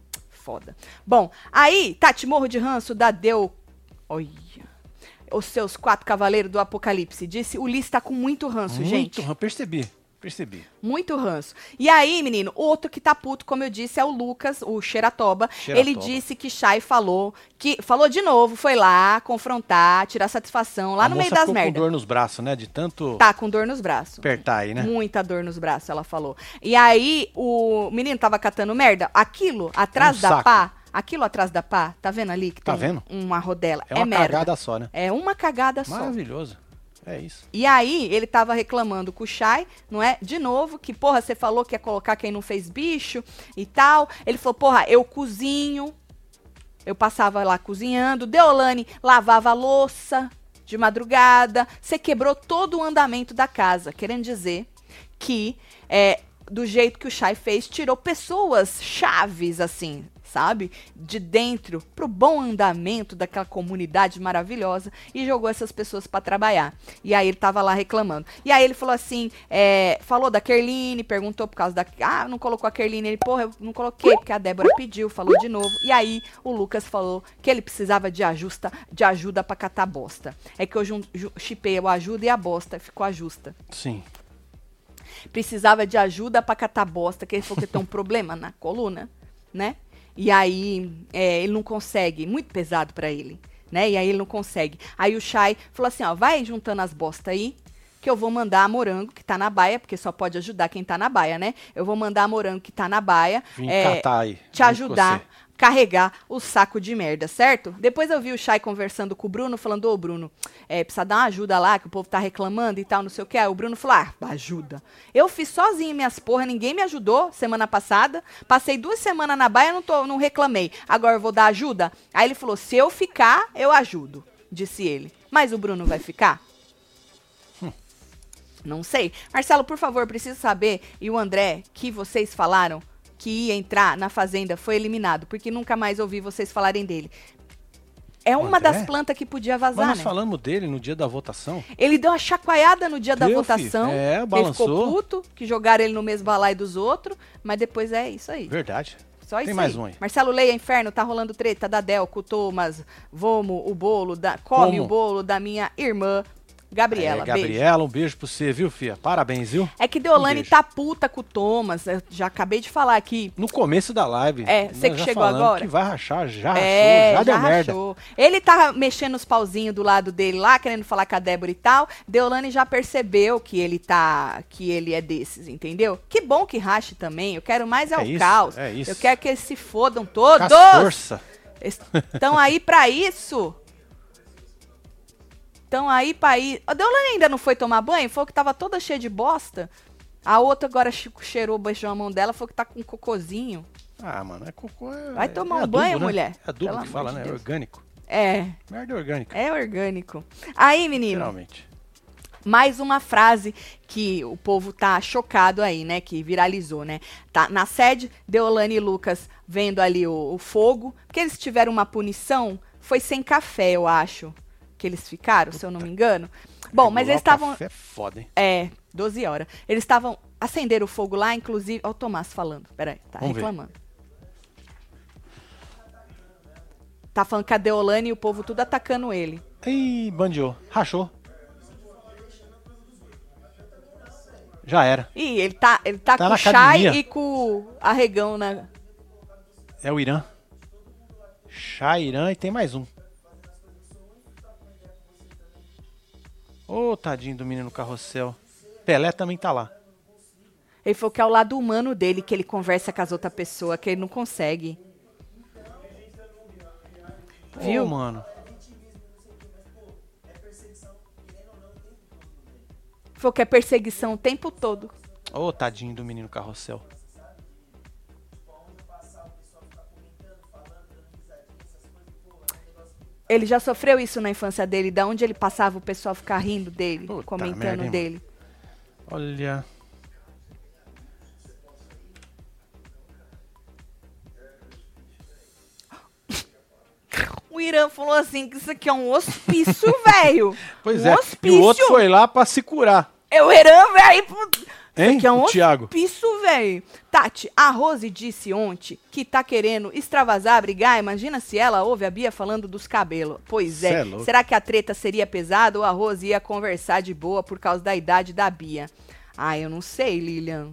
[SPEAKER 1] Foda. Bom, aí, Tati, morro de ranço da Deu. Olha. Os seus quatro cavaleiros do apocalipse. Disse, o Liz tá com muito ranço,
[SPEAKER 2] Muito,
[SPEAKER 1] gente.
[SPEAKER 2] ran- percebi. Percebi.
[SPEAKER 1] Muito ranço. E aí, menino, outro que tá puto, como eu disse, é o Lucas, o Xeratoba.
[SPEAKER 2] Xeratoba.
[SPEAKER 1] Ele disse que Chay falou, que falou de novo, foi lá confrontar, tirar satisfação lá
[SPEAKER 2] a
[SPEAKER 1] no meio das
[SPEAKER 2] ficou com
[SPEAKER 1] merdas.
[SPEAKER 2] dor nos braços, né? De tanto
[SPEAKER 1] Tá com dor nos braços.
[SPEAKER 2] apertar aí, né?
[SPEAKER 1] Muita dor nos braços, ela falou. E aí, o menino tava catando merda. Aquilo atrás
[SPEAKER 2] Um
[SPEAKER 1] da
[SPEAKER 2] saco.
[SPEAKER 1] pá, aquilo atrás da pá, tá vendo ali que
[SPEAKER 2] Tá vendo?
[SPEAKER 1] uma rodela?
[SPEAKER 2] É uma
[SPEAKER 1] merda.
[SPEAKER 2] cagada só, né?
[SPEAKER 1] É uma cagada só.
[SPEAKER 2] Maravilhoso. É isso.
[SPEAKER 1] E aí, ele tava reclamando com o Chay, não é? De novo, que, porra, você falou que ia colocar quem não fez bicho e tal. Ele falou, porra, eu cozinho. Eu passava lá cozinhando. Deolane lavava louça de madrugada. Você quebrou todo o andamento da casa. Querendo dizer que, é, do jeito que o Chay fez, tirou pessoas chaves, assim, sabe? De dentro pro bom andamento daquela comunidade maravilhosa e jogou essas pessoas pra trabalhar. E aí ele tava lá reclamando. E aí ele falou assim, é, falou da Kerline, perguntou por causa da... Ah, não colocou a Kerline. Ele, porra, eu não coloquei porque a Débora pediu, falou de novo. E aí o Lucas falou que ele precisava de, ajusta, de ajuda pra catar bosta. É que eu chipei o ajuda e a bosta, ficou a justa
[SPEAKER 2] Sim.
[SPEAKER 1] precisava de ajuda pra catar bosta, que ele falou que tem um problema na coluna, né? E aí é, ele não consegue, muito pesado pra ele, né? E aí ele não consegue. Aí o Chay falou assim, ó, vai juntando as bostas aí, que eu vou mandar a Morango, que tá na baia, porque só pode ajudar quem tá na baia, né? Eu vou mandar a Morango, que tá na baia,
[SPEAKER 2] Vim
[SPEAKER 1] é,
[SPEAKER 2] catar aí.
[SPEAKER 1] te ajudar. Carregar o saco de merda, certo? Depois eu vi o Chay conversando com o Bruno, falando, ô Bruno, é, precisa dar uma ajuda lá, que o povo tá reclamando e tal, não sei o que. Aí o Bruno falou, ah, ajuda. Eu fiz sozinho minhas porra, ninguém me ajudou semana passada. Passei duas semanas na baia, não, tô, não reclamei. Agora eu vou dar ajuda? Aí ele falou, se eu ficar, eu ajudo, disse ele. Mas o Bruno vai ficar? Não sei. Marcelo, por favor, preciso saber. E o André, que vocês falaram que ia entrar na fazenda, foi eliminado, porque nunca mais ouvi vocês falarem dele. É uma
[SPEAKER 2] André?
[SPEAKER 1] das plantas que podia
[SPEAKER 2] Mas
[SPEAKER 1] vazar,
[SPEAKER 2] nós
[SPEAKER 1] né?
[SPEAKER 2] falamos dele no dia da votação.
[SPEAKER 1] Ele deu uma chacoalhada no dia da
[SPEAKER 2] Deu,
[SPEAKER 1] votação.
[SPEAKER 2] filho. É,
[SPEAKER 1] Ele
[SPEAKER 2] balançou.
[SPEAKER 1] ficou puto, que jogaram ele no mesmo balaio dos outros, mas depois é isso aí.
[SPEAKER 2] Verdade.
[SPEAKER 1] Só isso
[SPEAKER 2] Tem mais
[SPEAKER 1] aí.
[SPEAKER 2] um aí.
[SPEAKER 1] Marcelo Leia, Inferno, tá rolando treta da Delco, Thomas, Vomo, o bolo, da, come
[SPEAKER 2] Como?
[SPEAKER 1] o bolo da minha irmã, Gabriela.
[SPEAKER 2] É,
[SPEAKER 1] beijo.
[SPEAKER 2] Gabriela, um beijo pra você, viu, Fia? Parabéns, viu?
[SPEAKER 1] É que Deolane
[SPEAKER 2] beijo.
[SPEAKER 1] tá puta com o Thomas. Já acabei de falar aqui.
[SPEAKER 2] No começo da live.
[SPEAKER 1] É, você que
[SPEAKER 2] já
[SPEAKER 1] chegou agora.
[SPEAKER 2] Que vai rachar, já
[SPEAKER 1] é,
[SPEAKER 2] rachou, já, deu merda.
[SPEAKER 1] rachou. Ele tava mexendo os pauzinhos do lado dele lá, querendo falar com a Débora e tal. Deolane já percebeu que ele tá. que ele é desses, entendeu? Que bom que rache também. Eu quero mais é,
[SPEAKER 2] É
[SPEAKER 1] o
[SPEAKER 2] isso,
[SPEAKER 1] caos.
[SPEAKER 2] é isso.
[SPEAKER 1] Eu quero que eles se fodam
[SPEAKER 2] Com
[SPEAKER 1] todos.
[SPEAKER 2] força.
[SPEAKER 1] Estão aí pra isso. Estão aí isso. A Deolane ainda não foi tomar banho? Falou que tava toda cheia de bosta. A outra agora che- cheirou, beijou a mão dela, falou que tá com um cocôzinho.
[SPEAKER 2] Ah, mano, é cocô. É,
[SPEAKER 1] Vai tomar
[SPEAKER 2] é
[SPEAKER 1] um
[SPEAKER 2] adubo,
[SPEAKER 1] banho,
[SPEAKER 2] né?
[SPEAKER 1] mulher.
[SPEAKER 2] É adubo
[SPEAKER 1] Pelo
[SPEAKER 2] que fala,
[SPEAKER 1] de
[SPEAKER 2] né?
[SPEAKER 1] Deus.
[SPEAKER 2] Orgânico.
[SPEAKER 1] É,
[SPEAKER 2] Merda orgânica.
[SPEAKER 1] é orgânico. Aí, menino,
[SPEAKER 2] Geralmente.
[SPEAKER 1] mais uma frase que o povo tá chocado aí, né? Que viralizou, né? Tá na sede, Deolane e Lucas vendo ali o, o fogo, porque eles tiveram uma punição, foi sem café, eu acho, que eles ficaram, se eu não me engano. Bom, mas eles estavam
[SPEAKER 2] é foda, hein?
[SPEAKER 1] É, 12 horas. Eles estavam. Acenderam o fogo lá, inclusive. Olha o Tomás falando. Peraí, tá
[SPEAKER 2] Vamos ver.
[SPEAKER 1] reclamando. Tá falando que a Deolane e o povo tudo atacando ele.
[SPEAKER 2] Ih, bandiou. Rachou. Já era.
[SPEAKER 1] Ih, ele tá, ele tá,
[SPEAKER 2] Tá
[SPEAKER 1] com o Chay e com o arregão na.
[SPEAKER 2] É o Irã. Chá, Irã e tem mais um. Ô, tadinho do menino carrossel. Pelé também tá lá.
[SPEAKER 1] Ele falou que é o lado humano dele, que ele conversa com as outras pessoas, que ele não consegue. Viu?
[SPEAKER 2] Mano.
[SPEAKER 1] Falou que é perseguição o tempo todo.
[SPEAKER 2] Ô, tadinho do menino carrossel.
[SPEAKER 1] Ele já sofreu isso na infância dele, da onde ele passava o pessoal ficar rindo dele,
[SPEAKER 2] Puta
[SPEAKER 1] comentando
[SPEAKER 2] merda,
[SPEAKER 1] dele.
[SPEAKER 2] Olha.
[SPEAKER 1] O Irã falou assim que isso aqui é um hospício, velho.
[SPEAKER 2] Pois
[SPEAKER 1] um
[SPEAKER 2] é.
[SPEAKER 1] hospício.
[SPEAKER 2] E o outro foi lá pra se curar.
[SPEAKER 1] É o Irã, velho. Isso
[SPEAKER 2] Hein,
[SPEAKER 1] aqui é um
[SPEAKER 2] Thiago?
[SPEAKER 1] hospício, velho. Tati, a Rose disse ontem que tá querendo extravasar, brigar. Imagina se ela ouve a Bia falando dos cabelos. Pois é.
[SPEAKER 2] é.
[SPEAKER 1] Será que a treta seria pesada ou a Rose ia conversar de boa por causa da idade da Bia? Ah, eu não sei, Lilian.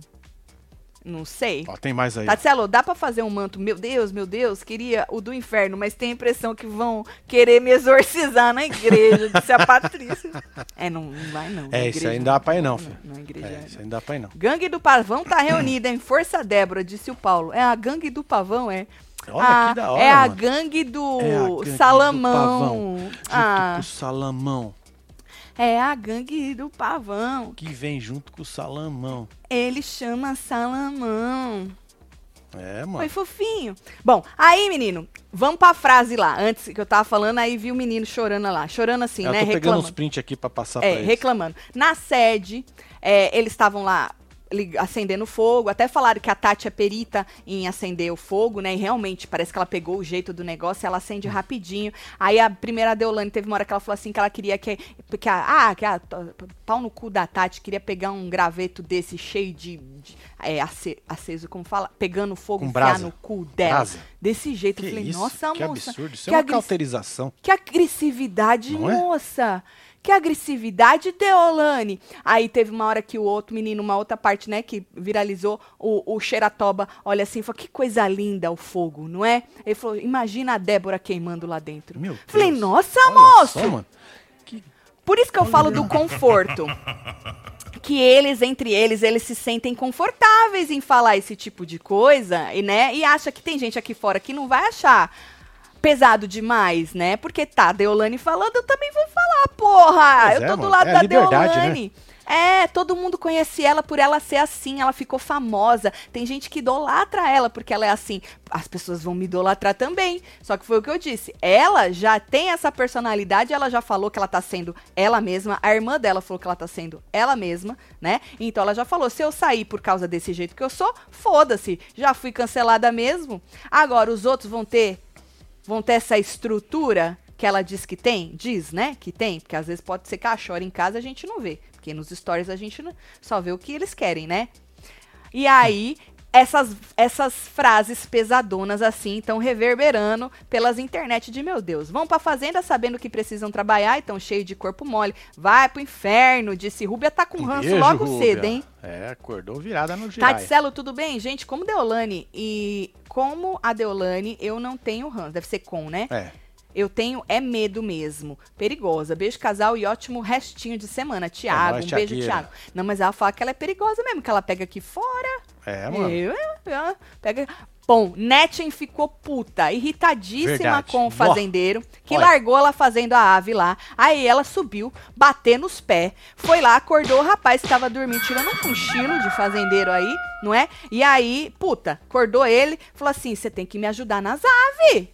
[SPEAKER 1] Não sei.
[SPEAKER 2] Ó, tem mais aí.
[SPEAKER 1] Tatselo, dá pra fazer um manto? Meu Deus, meu Deus, queria o do inferno, mas tenho a impressão que vão querer me exorcizar na igreja, disse a Patrícia. É, não, não vai não.
[SPEAKER 2] É, isso aí não dá pra ir não, filho.
[SPEAKER 1] Não, na igreja
[SPEAKER 2] É,
[SPEAKER 1] é,
[SPEAKER 2] isso aí não dá pra ir não.
[SPEAKER 1] Gangue do Pavão tá reunida em Força Débora, disse o Paulo. É a gangue do Pavão, é.
[SPEAKER 2] Olha
[SPEAKER 1] Ah,
[SPEAKER 2] que da hora,
[SPEAKER 1] É a
[SPEAKER 2] mano.
[SPEAKER 1] gangue do
[SPEAKER 2] É a gangue do
[SPEAKER 1] Salamão.
[SPEAKER 2] Pavão, Junto
[SPEAKER 1] ah,
[SPEAKER 2] Salamão.
[SPEAKER 1] É a gangue do Pavão.
[SPEAKER 2] Que vem junto com o Salamão.
[SPEAKER 1] Ele chama Salamão.
[SPEAKER 2] É, mano.
[SPEAKER 1] Foi fofinho. Bom, aí, menino, vamos pra frase lá. Antes que eu tava falando, aí vi o menino chorando lá. Chorando assim,
[SPEAKER 2] eu
[SPEAKER 1] né?
[SPEAKER 2] tô pegando
[SPEAKER 1] Reclamando.
[SPEAKER 2] uns prints aqui pra passar
[SPEAKER 1] É,
[SPEAKER 2] pra eles.
[SPEAKER 1] reclamando. Na sede, é, eles estavam lá acendendo fogo, até falaram que a Tati é perita em acender o fogo, né? E realmente parece que ela pegou o jeito do negócio, ela acende
[SPEAKER 2] Hum.
[SPEAKER 1] rapidinho. Aí a primeira Deolane teve uma hora que ela falou assim que ela queria que, que a, ah, que a pau no cu da Tati queria pegar um graveto desse cheio de, de é, ace- aceso, como fala, pegando fogo, enfiar
[SPEAKER 2] brasa.
[SPEAKER 1] no cu dela.
[SPEAKER 2] Brasa.
[SPEAKER 1] Desse jeito,
[SPEAKER 2] Que
[SPEAKER 1] eu falei,
[SPEAKER 2] isso?
[SPEAKER 1] nossa,
[SPEAKER 2] que
[SPEAKER 1] moça,
[SPEAKER 2] absurdo. Isso
[SPEAKER 1] que
[SPEAKER 2] é uma cauterização.
[SPEAKER 1] que agressividade,
[SPEAKER 2] é?
[SPEAKER 1] moça. Que agressividade, Deolane. Aí teve uma hora que o outro menino, uma outra parte, né, que viralizou, o, o Xeratoba, olha assim, falou, que coisa linda o fogo, não é? Ele falou, imagina a Débora queimando lá dentro.
[SPEAKER 2] Meu
[SPEAKER 1] Falei,
[SPEAKER 2] Deus.
[SPEAKER 1] nossa,
[SPEAKER 2] Olha
[SPEAKER 1] moço.
[SPEAKER 2] Só. Que
[SPEAKER 1] Por isso que eu falo do conforto. Que eles, entre eles, eles se sentem confortáveis em falar esse tipo de coisa, e, né? E acha que tem gente aqui fora que não vai achar pesado demais, né? Porque tá, Deolane falando, eu também vou falar, porra!
[SPEAKER 2] Pois
[SPEAKER 1] eu
[SPEAKER 2] é,
[SPEAKER 1] tô do lado
[SPEAKER 2] é
[SPEAKER 1] da
[SPEAKER 2] né?
[SPEAKER 1] Deolane. É, todo mundo conhece ela por ela ser assim, ela ficou famosa. Tem gente que idolatra ela porque ela é assim. As pessoas vão me idolatrar também. Só que foi o que eu disse. Ela já tem essa personalidade, ela já falou que ela tá sendo ela mesma. A irmã dela falou que ela tá sendo ela mesma, né? Então ela já falou: se eu sair por causa desse jeito que eu sou, foda-se. Já fui cancelada mesmo. Agora os outros vão ter vão ter essa estrutura que ela diz que tem, diz, né, que tem, porque às vezes pode ser chore em casa a gente não vê, porque nos stories a gente só vê o que eles querem, né? E aí, essas, essas frases pesadonas assim estão reverberando pelas internet de meu Deus. Vão pra fazenda sabendo que precisam trabalhar e estão cheio de corpo mole. Vai pro inferno, disse Rúbia, tá com ranço
[SPEAKER 2] Beijo,
[SPEAKER 1] logo
[SPEAKER 2] Rúbia.
[SPEAKER 1] cedo, hein?
[SPEAKER 2] É, acordou virada no giraia.
[SPEAKER 1] Taticelo, tudo bem? Gente, como Deolane e como a Deolane, eu não tenho ranço. Deve ser com, né?
[SPEAKER 2] É.
[SPEAKER 1] Eu tenho é medo mesmo. Perigosa. Beijo, casal, e ótimo restinho de semana. Tiago,
[SPEAKER 2] nóis,
[SPEAKER 1] um beijo. Tiago. Não, mas ela fala que ela é perigosa mesmo, que ela pega aqui fora.
[SPEAKER 2] É, mano.
[SPEAKER 1] Eu, eu, pega. Bom, Netchen ficou puta, irritadíssima
[SPEAKER 2] Verdade.
[SPEAKER 1] com o fazendeiro, que
[SPEAKER 2] Olha.
[SPEAKER 1] largou ela fazendo a ave lá. Aí ela subiu, bater nos pés, foi lá, acordou o rapaz que tava dormindo, tirando um cochilo de fazendeiro aí, não é? E aí, puta, acordou ele, falou assim: você tem que me ajudar nas aves.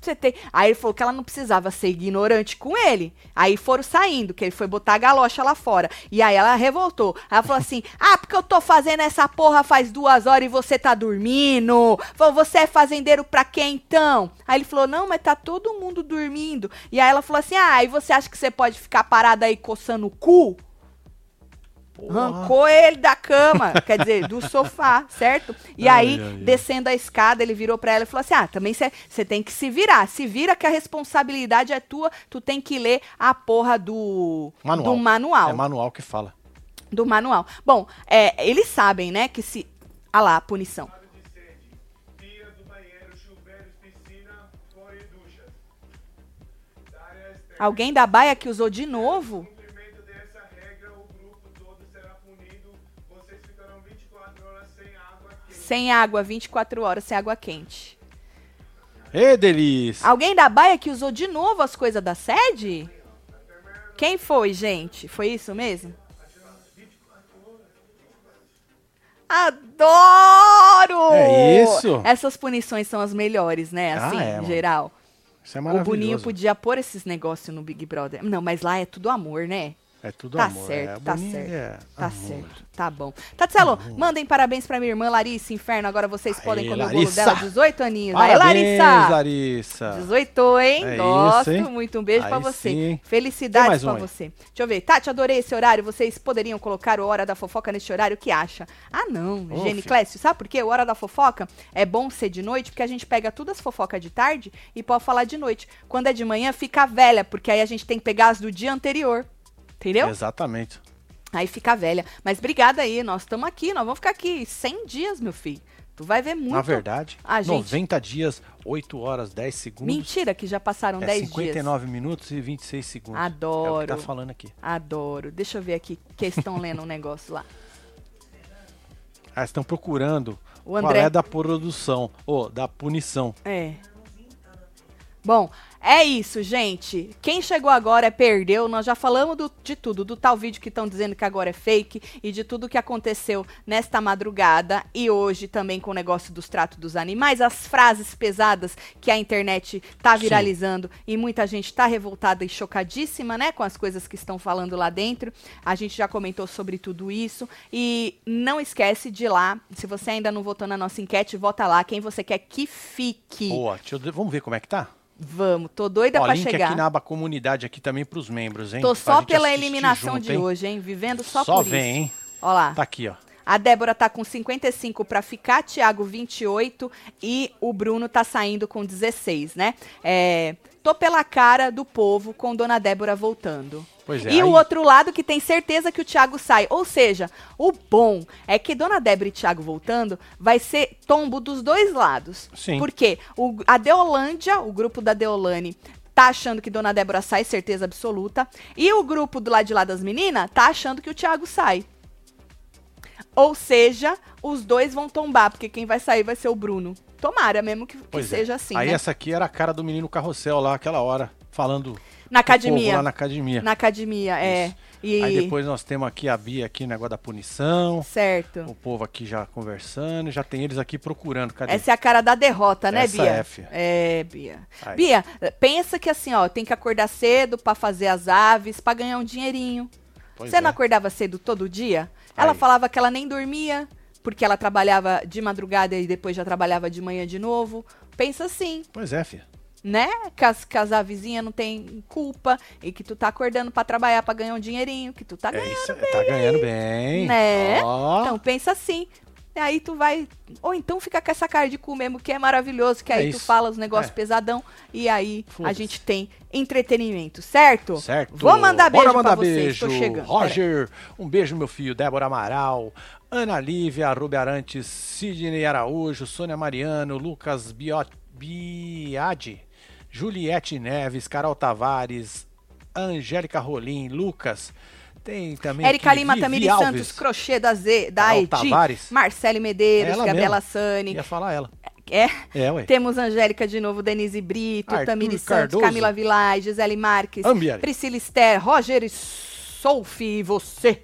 [SPEAKER 1] Você tem. Aí ele falou que ela não precisava ser ignorante com ele. Aí foram saindo, que ele foi botar a galocha lá fora. E aí ela revoltou. Aí ela falou assim: Ah, porque eu tô fazendo essa porra faz duas horas e você tá dormindo. Falou, você é fazendeiro pra quê então? Aí ele falou: Não, mas tá todo mundo dormindo. E aí ela falou assim: Ah, e você acha que você pode ficar parada aí coçando o cu? Arrancou ele da cama, quer dizer, do sofá, certo? E
[SPEAKER 2] Ai,
[SPEAKER 1] aí,
[SPEAKER 2] ai,
[SPEAKER 1] descendo a escada, ele virou pra ela e falou assim: Ah, também você tem que se virar. Se vira que a responsabilidade é tua, tu tem que ler a porra do
[SPEAKER 2] Manual.
[SPEAKER 1] do manual.
[SPEAKER 2] É manual que fala.
[SPEAKER 1] do manual. Bom, é, eles sabem, né, que se. Ah lá, a punição. Alguém da baia que usou de novo?
[SPEAKER 3] Sem água,
[SPEAKER 1] 24 horas, sem água quente.
[SPEAKER 2] Ê, delícia!
[SPEAKER 1] Alguém da baia que usou de novo as coisas da sede? Quem foi, gente? Foi isso mesmo? Adoro!
[SPEAKER 2] É isso?
[SPEAKER 1] Essas punições são as melhores, né?
[SPEAKER 2] Ah,
[SPEAKER 1] Assim,
[SPEAKER 2] é,
[SPEAKER 1] em geral.
[SPEAKER 2] Isso é
[SPEAKER 1] O
[SPEAKER 2] maravilhoso.
[SPEAKER 1] Boninho podia pôr esses negócios no Big Brother. Não, mas lá é tudo amor, né?
[SPEAKER 2] É tudo
[SPEAKER 1] Tá
[SPEAKER 2] amor.
[SPEAKER 1] certo,
[SPEAKER 2] é,
[SPEAKER 1] tá certo.
[SPEAKER 2] é
[SPEAKER 1] Tá
[SPEAKER 2] amor.
[SPEAKER 1] certo, tá bom. Tatselo, mandem parabéns pra minha irmã Larissa Inferno. Agora vocês
[SPEAKER 2] Aê,
[SPEAKER 1] podem comer o bolo
[SPEAKER 2] Larissa.
[SPEAKER 1] dela, 18 aninhos. Aí,
[SPEAKER 2] Parabéns,
[SPEAKER 1] Larissa!
[SPEAKER 2] Larissa.
[SPEAKER 1] 18, hein?
[SPEAKER 2] É
[SPEAKER 1] Gosto
[SPEAKER 2] isso, hein?
[SPEAKER 1] muito. Um beijo pra
[SPEAKER 2] Aí
[SPEAKER 1] você.
[SPEAKER 2] sim.
[SPEAKER 1] Felicidades pra
[SPEAKER 2] um aí.
[SPEAKER 1] você. Deixa eu ver. Tati, adorei esse horário. Vocês poderiam colocar o Hora da Fofoca nesse horário? O que acha? Ah, não.
[SPEAKER 2] Ô,
[SPEAKER 1] Gene. Clécio, sabe por quê? O Hora da Fofoca é bom ser de noite, porque a gente pega todas as fofocas de tarde e pode falar de noite. Quando é de manhã, fica velha, porque aí a gente tem que pegar as do dia anterior. Entendeu?
[SPEAKER 2] Exatamente.
[SPEAKER 1] Aí fica velha. Mas obrigada aí, nós estamos aqui, nós vamos ficar aqui 100 dias, meu filho. Tu vai ver muito.
[SPEAKER 2] Na verdade,
[SPEAKER 1] Ah, gente.
[SPEAKER 2] 90 dias, 8 horas, 10 segundos.
[SPEAKER 1] Mentira que já passaram
[SPEAKER 2] É
[SPEAKER 1] 10 dias.
[SPEAKER 2] 59 minutos e 26 segundos. É o
[SPEAKER 1] Adoro.
[SPEAKER 2] que tá falando aqui.
[SPEAKER 1] Adoro. Deixa eu ver aqui que estão lendo um negócio lá.
[SPEAKER 2] Ah, estão procurando
[SPEAKER 1] O
[SPEAKER 2] qual
[SPEAKER 1] André.
[SPEAKER 2] é da produção, ou da punição.
[SPEAKER 1] É. Bom, é isso, gente. Quem chegou agora perdeu. Nós já falamos do- de tudo, do tal vídeo que estão dizendo que agora é fake e de tudo que aconteceu nesta madrugada e hoje também com o negócio dos tratos dos animais, as frases pesadas que a internet tá
[SPEAKER 2] Sim.
[SPEAKER 1] viralizando e muita gente tá revoltada e chocadíssima, né, com as coisas que estão falando lá dentro. A gente já comentou sobre tudo isso e não esquece de ir lá, se você ainda não votou na nossa enquete, vota lá quem você quer que fique.
[SPEAKER 2] Boa, eu- vamos ver como é que tá?
[SPEAKER 1] Vamos, tô doida
[SPEAKER 2] Ó,
[SPEAKER 1] pra
[SPEAKER 2] link
[SPEAKER 1] chegar.
[SPEAKER 2] aqui na aba comunidade aqui também pros membros, hein?
[SPEAKER 1] Tô só pela eliminação
[SPEAKER 2] junto,
[SPEAKER 1] de
[SPEAKER 2] hein?
[SPEAKER 1] hoje, hein? Vivendo só,
[SPEAKER 2] Só
[SPEAKER 1] por
[SPEAKER 2] vem,
[SPEAKER 1] isso.
[SPEAKER 2] hein?
[SPEAKER 1] Ó lá.
[SPEAKER 2] Tá aqui, ó.
[SPEAKER 1] A Débora tá com 55 pra ficar, Thiago 28 e o Bruno tá saindo com 16, né? É, tô pela cara do povo com Dona Débora voltando.
[SPEAKER 2] É,
[SPEAKER 1] e o
[SPEAKER 2] aí-
[SPEAKER 1] outro lado que tem certeza que o Thiago sai. Ou seja, o bom é que Dona Débora e Thiago voltando vai ser tombo dos dois lados.
[SPEAKER 2] Sim.
[SPEAKER 1] Porque o, a Deolândia, o grupo da Deolane, tá achando que Dona Débora sai, certeza absoluta. E o grupo do lado de lá das meninas tá achando que o Thiago sai. Ou seja, os dois vão tombar, porque quem vai sair vai ser o Bruno. Tomara mesmo que, que
[SPEAKER 2] é.
[SPEAKER 1] seja assim,
[SPEAKER 2] Aí
[SPEAKER 1] né?
[SPEAKER 2] essa aqui era a cara do menino carrossel lá, aquela hora, falando
[SPEAKER 1] Na academia.
[SPEAKER 2] lá na academia.
[SPEAKER 1] Na academia, é.
[SPEAKER 2] Isso.
[SPEAKER 1] E...
[SPEAKER 2] Aí depois nós temos aqui a Bia aqui, negócio da punição.
[SPEAKER 1] Certo.
[SPEAKER 2] O povo aqui já conversando, já tem eles aqui procurando. Cadê?
[SPEAKER 1] Essa é a cara da derrota, né,
[SPEAKER 2] Essa
[SPEAKER 1] Bia?
[SPEAKER 2] é.
[SPEAKER 1] É, Bia.
[SPEAKER 2] Aí.
[SPEAKER 1] Bia, pensa que assim, ó, tem que acordar cedo pra fazer as aves, pra ganhar um dinheirinho.
[SPEAKER 2] Pois
[SPEAKER 1] Você não
[SPEAKER 2] é.
[SPEAKER 1] acordava cedo todo dia? Ela
[SPEAKER 2] Aí.
[SPEAKER 1] falava que ela nem dormia, porque ela trabalhava de madrugada e depois já trabalhava de manhã de novo. Pensa assim,
[SPEAKER 2] Pois é, filha.
[SPEAKER 1] Né? Que as, que as avezinhas não tem culpa e que tu tá acordando pra trabalhar pra ganhar um dinheirinho, que tu tá
[SPEAKER 2] É
[SPEAKER 1] ganhando,
[SPEAKER 2] isso, tá ganhando bem.
[SPEAKER 1] né?
[SPEAKER 2] Ó,
[SPEAKER 1] Então pensa assim. Aí tu vai. Ou então fica com essa cara de cu mesmo, que é maravilhoso, que
[SPEAKER 2] É
[SPEAKER 1] aí tu fala os negócios
[SPEAKER 2] É.
[SPEAKER 1] pesadão e aí a gente tem entretenimento, certo?
[SPEAKER 2] certo.
[SPEAKER 1] Vou mandar beijo
[SPEAKER 2] Bora mandar
[SPEAKER 1] pra vocês,
[SPEAKER 2] beijo.
[SPEAKER 1] tô chegando.
[SPEAKER 2] Roger, um beijo meu filho. Débora Amaral, Ana Lívia, Rubi Arantes, Sidney Araújo, Sônia Mariano, Lucas Bio- Biadi, Juliette Neves, Carol Tavares, Angélica Rolim, Lucas. Tem também
[SPEAKER 1] Érica Lima,
[SPEAKER 2] Vivi
[SPEAKER 1] Tamiri
[SPEAKER 2] Alves.
[SPEAKER 1] Santos, Crochê da Z, da
[SPEAKER 2] Carol Tavares.
[SPEAKER 1] Marcele Medeiros,
[SPEAKER 2] Ela
[SPEAKER 1] Gabriela
[SPEAKER 2] mesma.
[SPEAKER 1] Sani.
[SPEAKER 2] Ia falar ela.
[SPEAKER 1] É.
[SPEAKER 2] É, ué.
[SPEAKER 1] Temos Angélica de novo, Denise Brito,
[SPEAKER 2] Arthur
[SPEAKER 1] Tamiri Santos,
[SPEAKER 2] Cardoso.
[SPEAKER 1] Camila Vilay, Gisele Marques,
[SPEAKER 2] Ambiari.
[SPEAKER 1] Priscila Esther, Roger Solfi e você,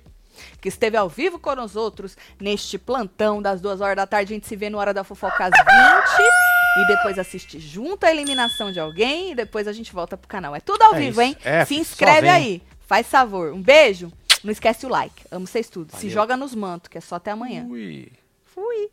[SPEAKER 1] que esteve ao vivo com nós outros neste plantão das duas horas da tarde. A gente se vê no Hora da Fofoca às 20 e depois assiste junto a eliminação de alguém e depois a gente volta pro canal. É tudo ao
[SPEAKER 2] é
[SPEAKER 1] vivo,
[SPEAKER 2] isso.
[SPEAKER 1] hein?
[SPEAKER 2] É,
[SPEAKER 1] Se inscreve aí. Faz favor. Um beijo. Não esquece o like. Amo vocês tudo.
[SPEAKER 2] Valeu.
[SPEAKER 1] Se joga nos mantos, que é só até amanhã.
[SPEAKER 2] Fui.
[SPEAKER 1] Fui.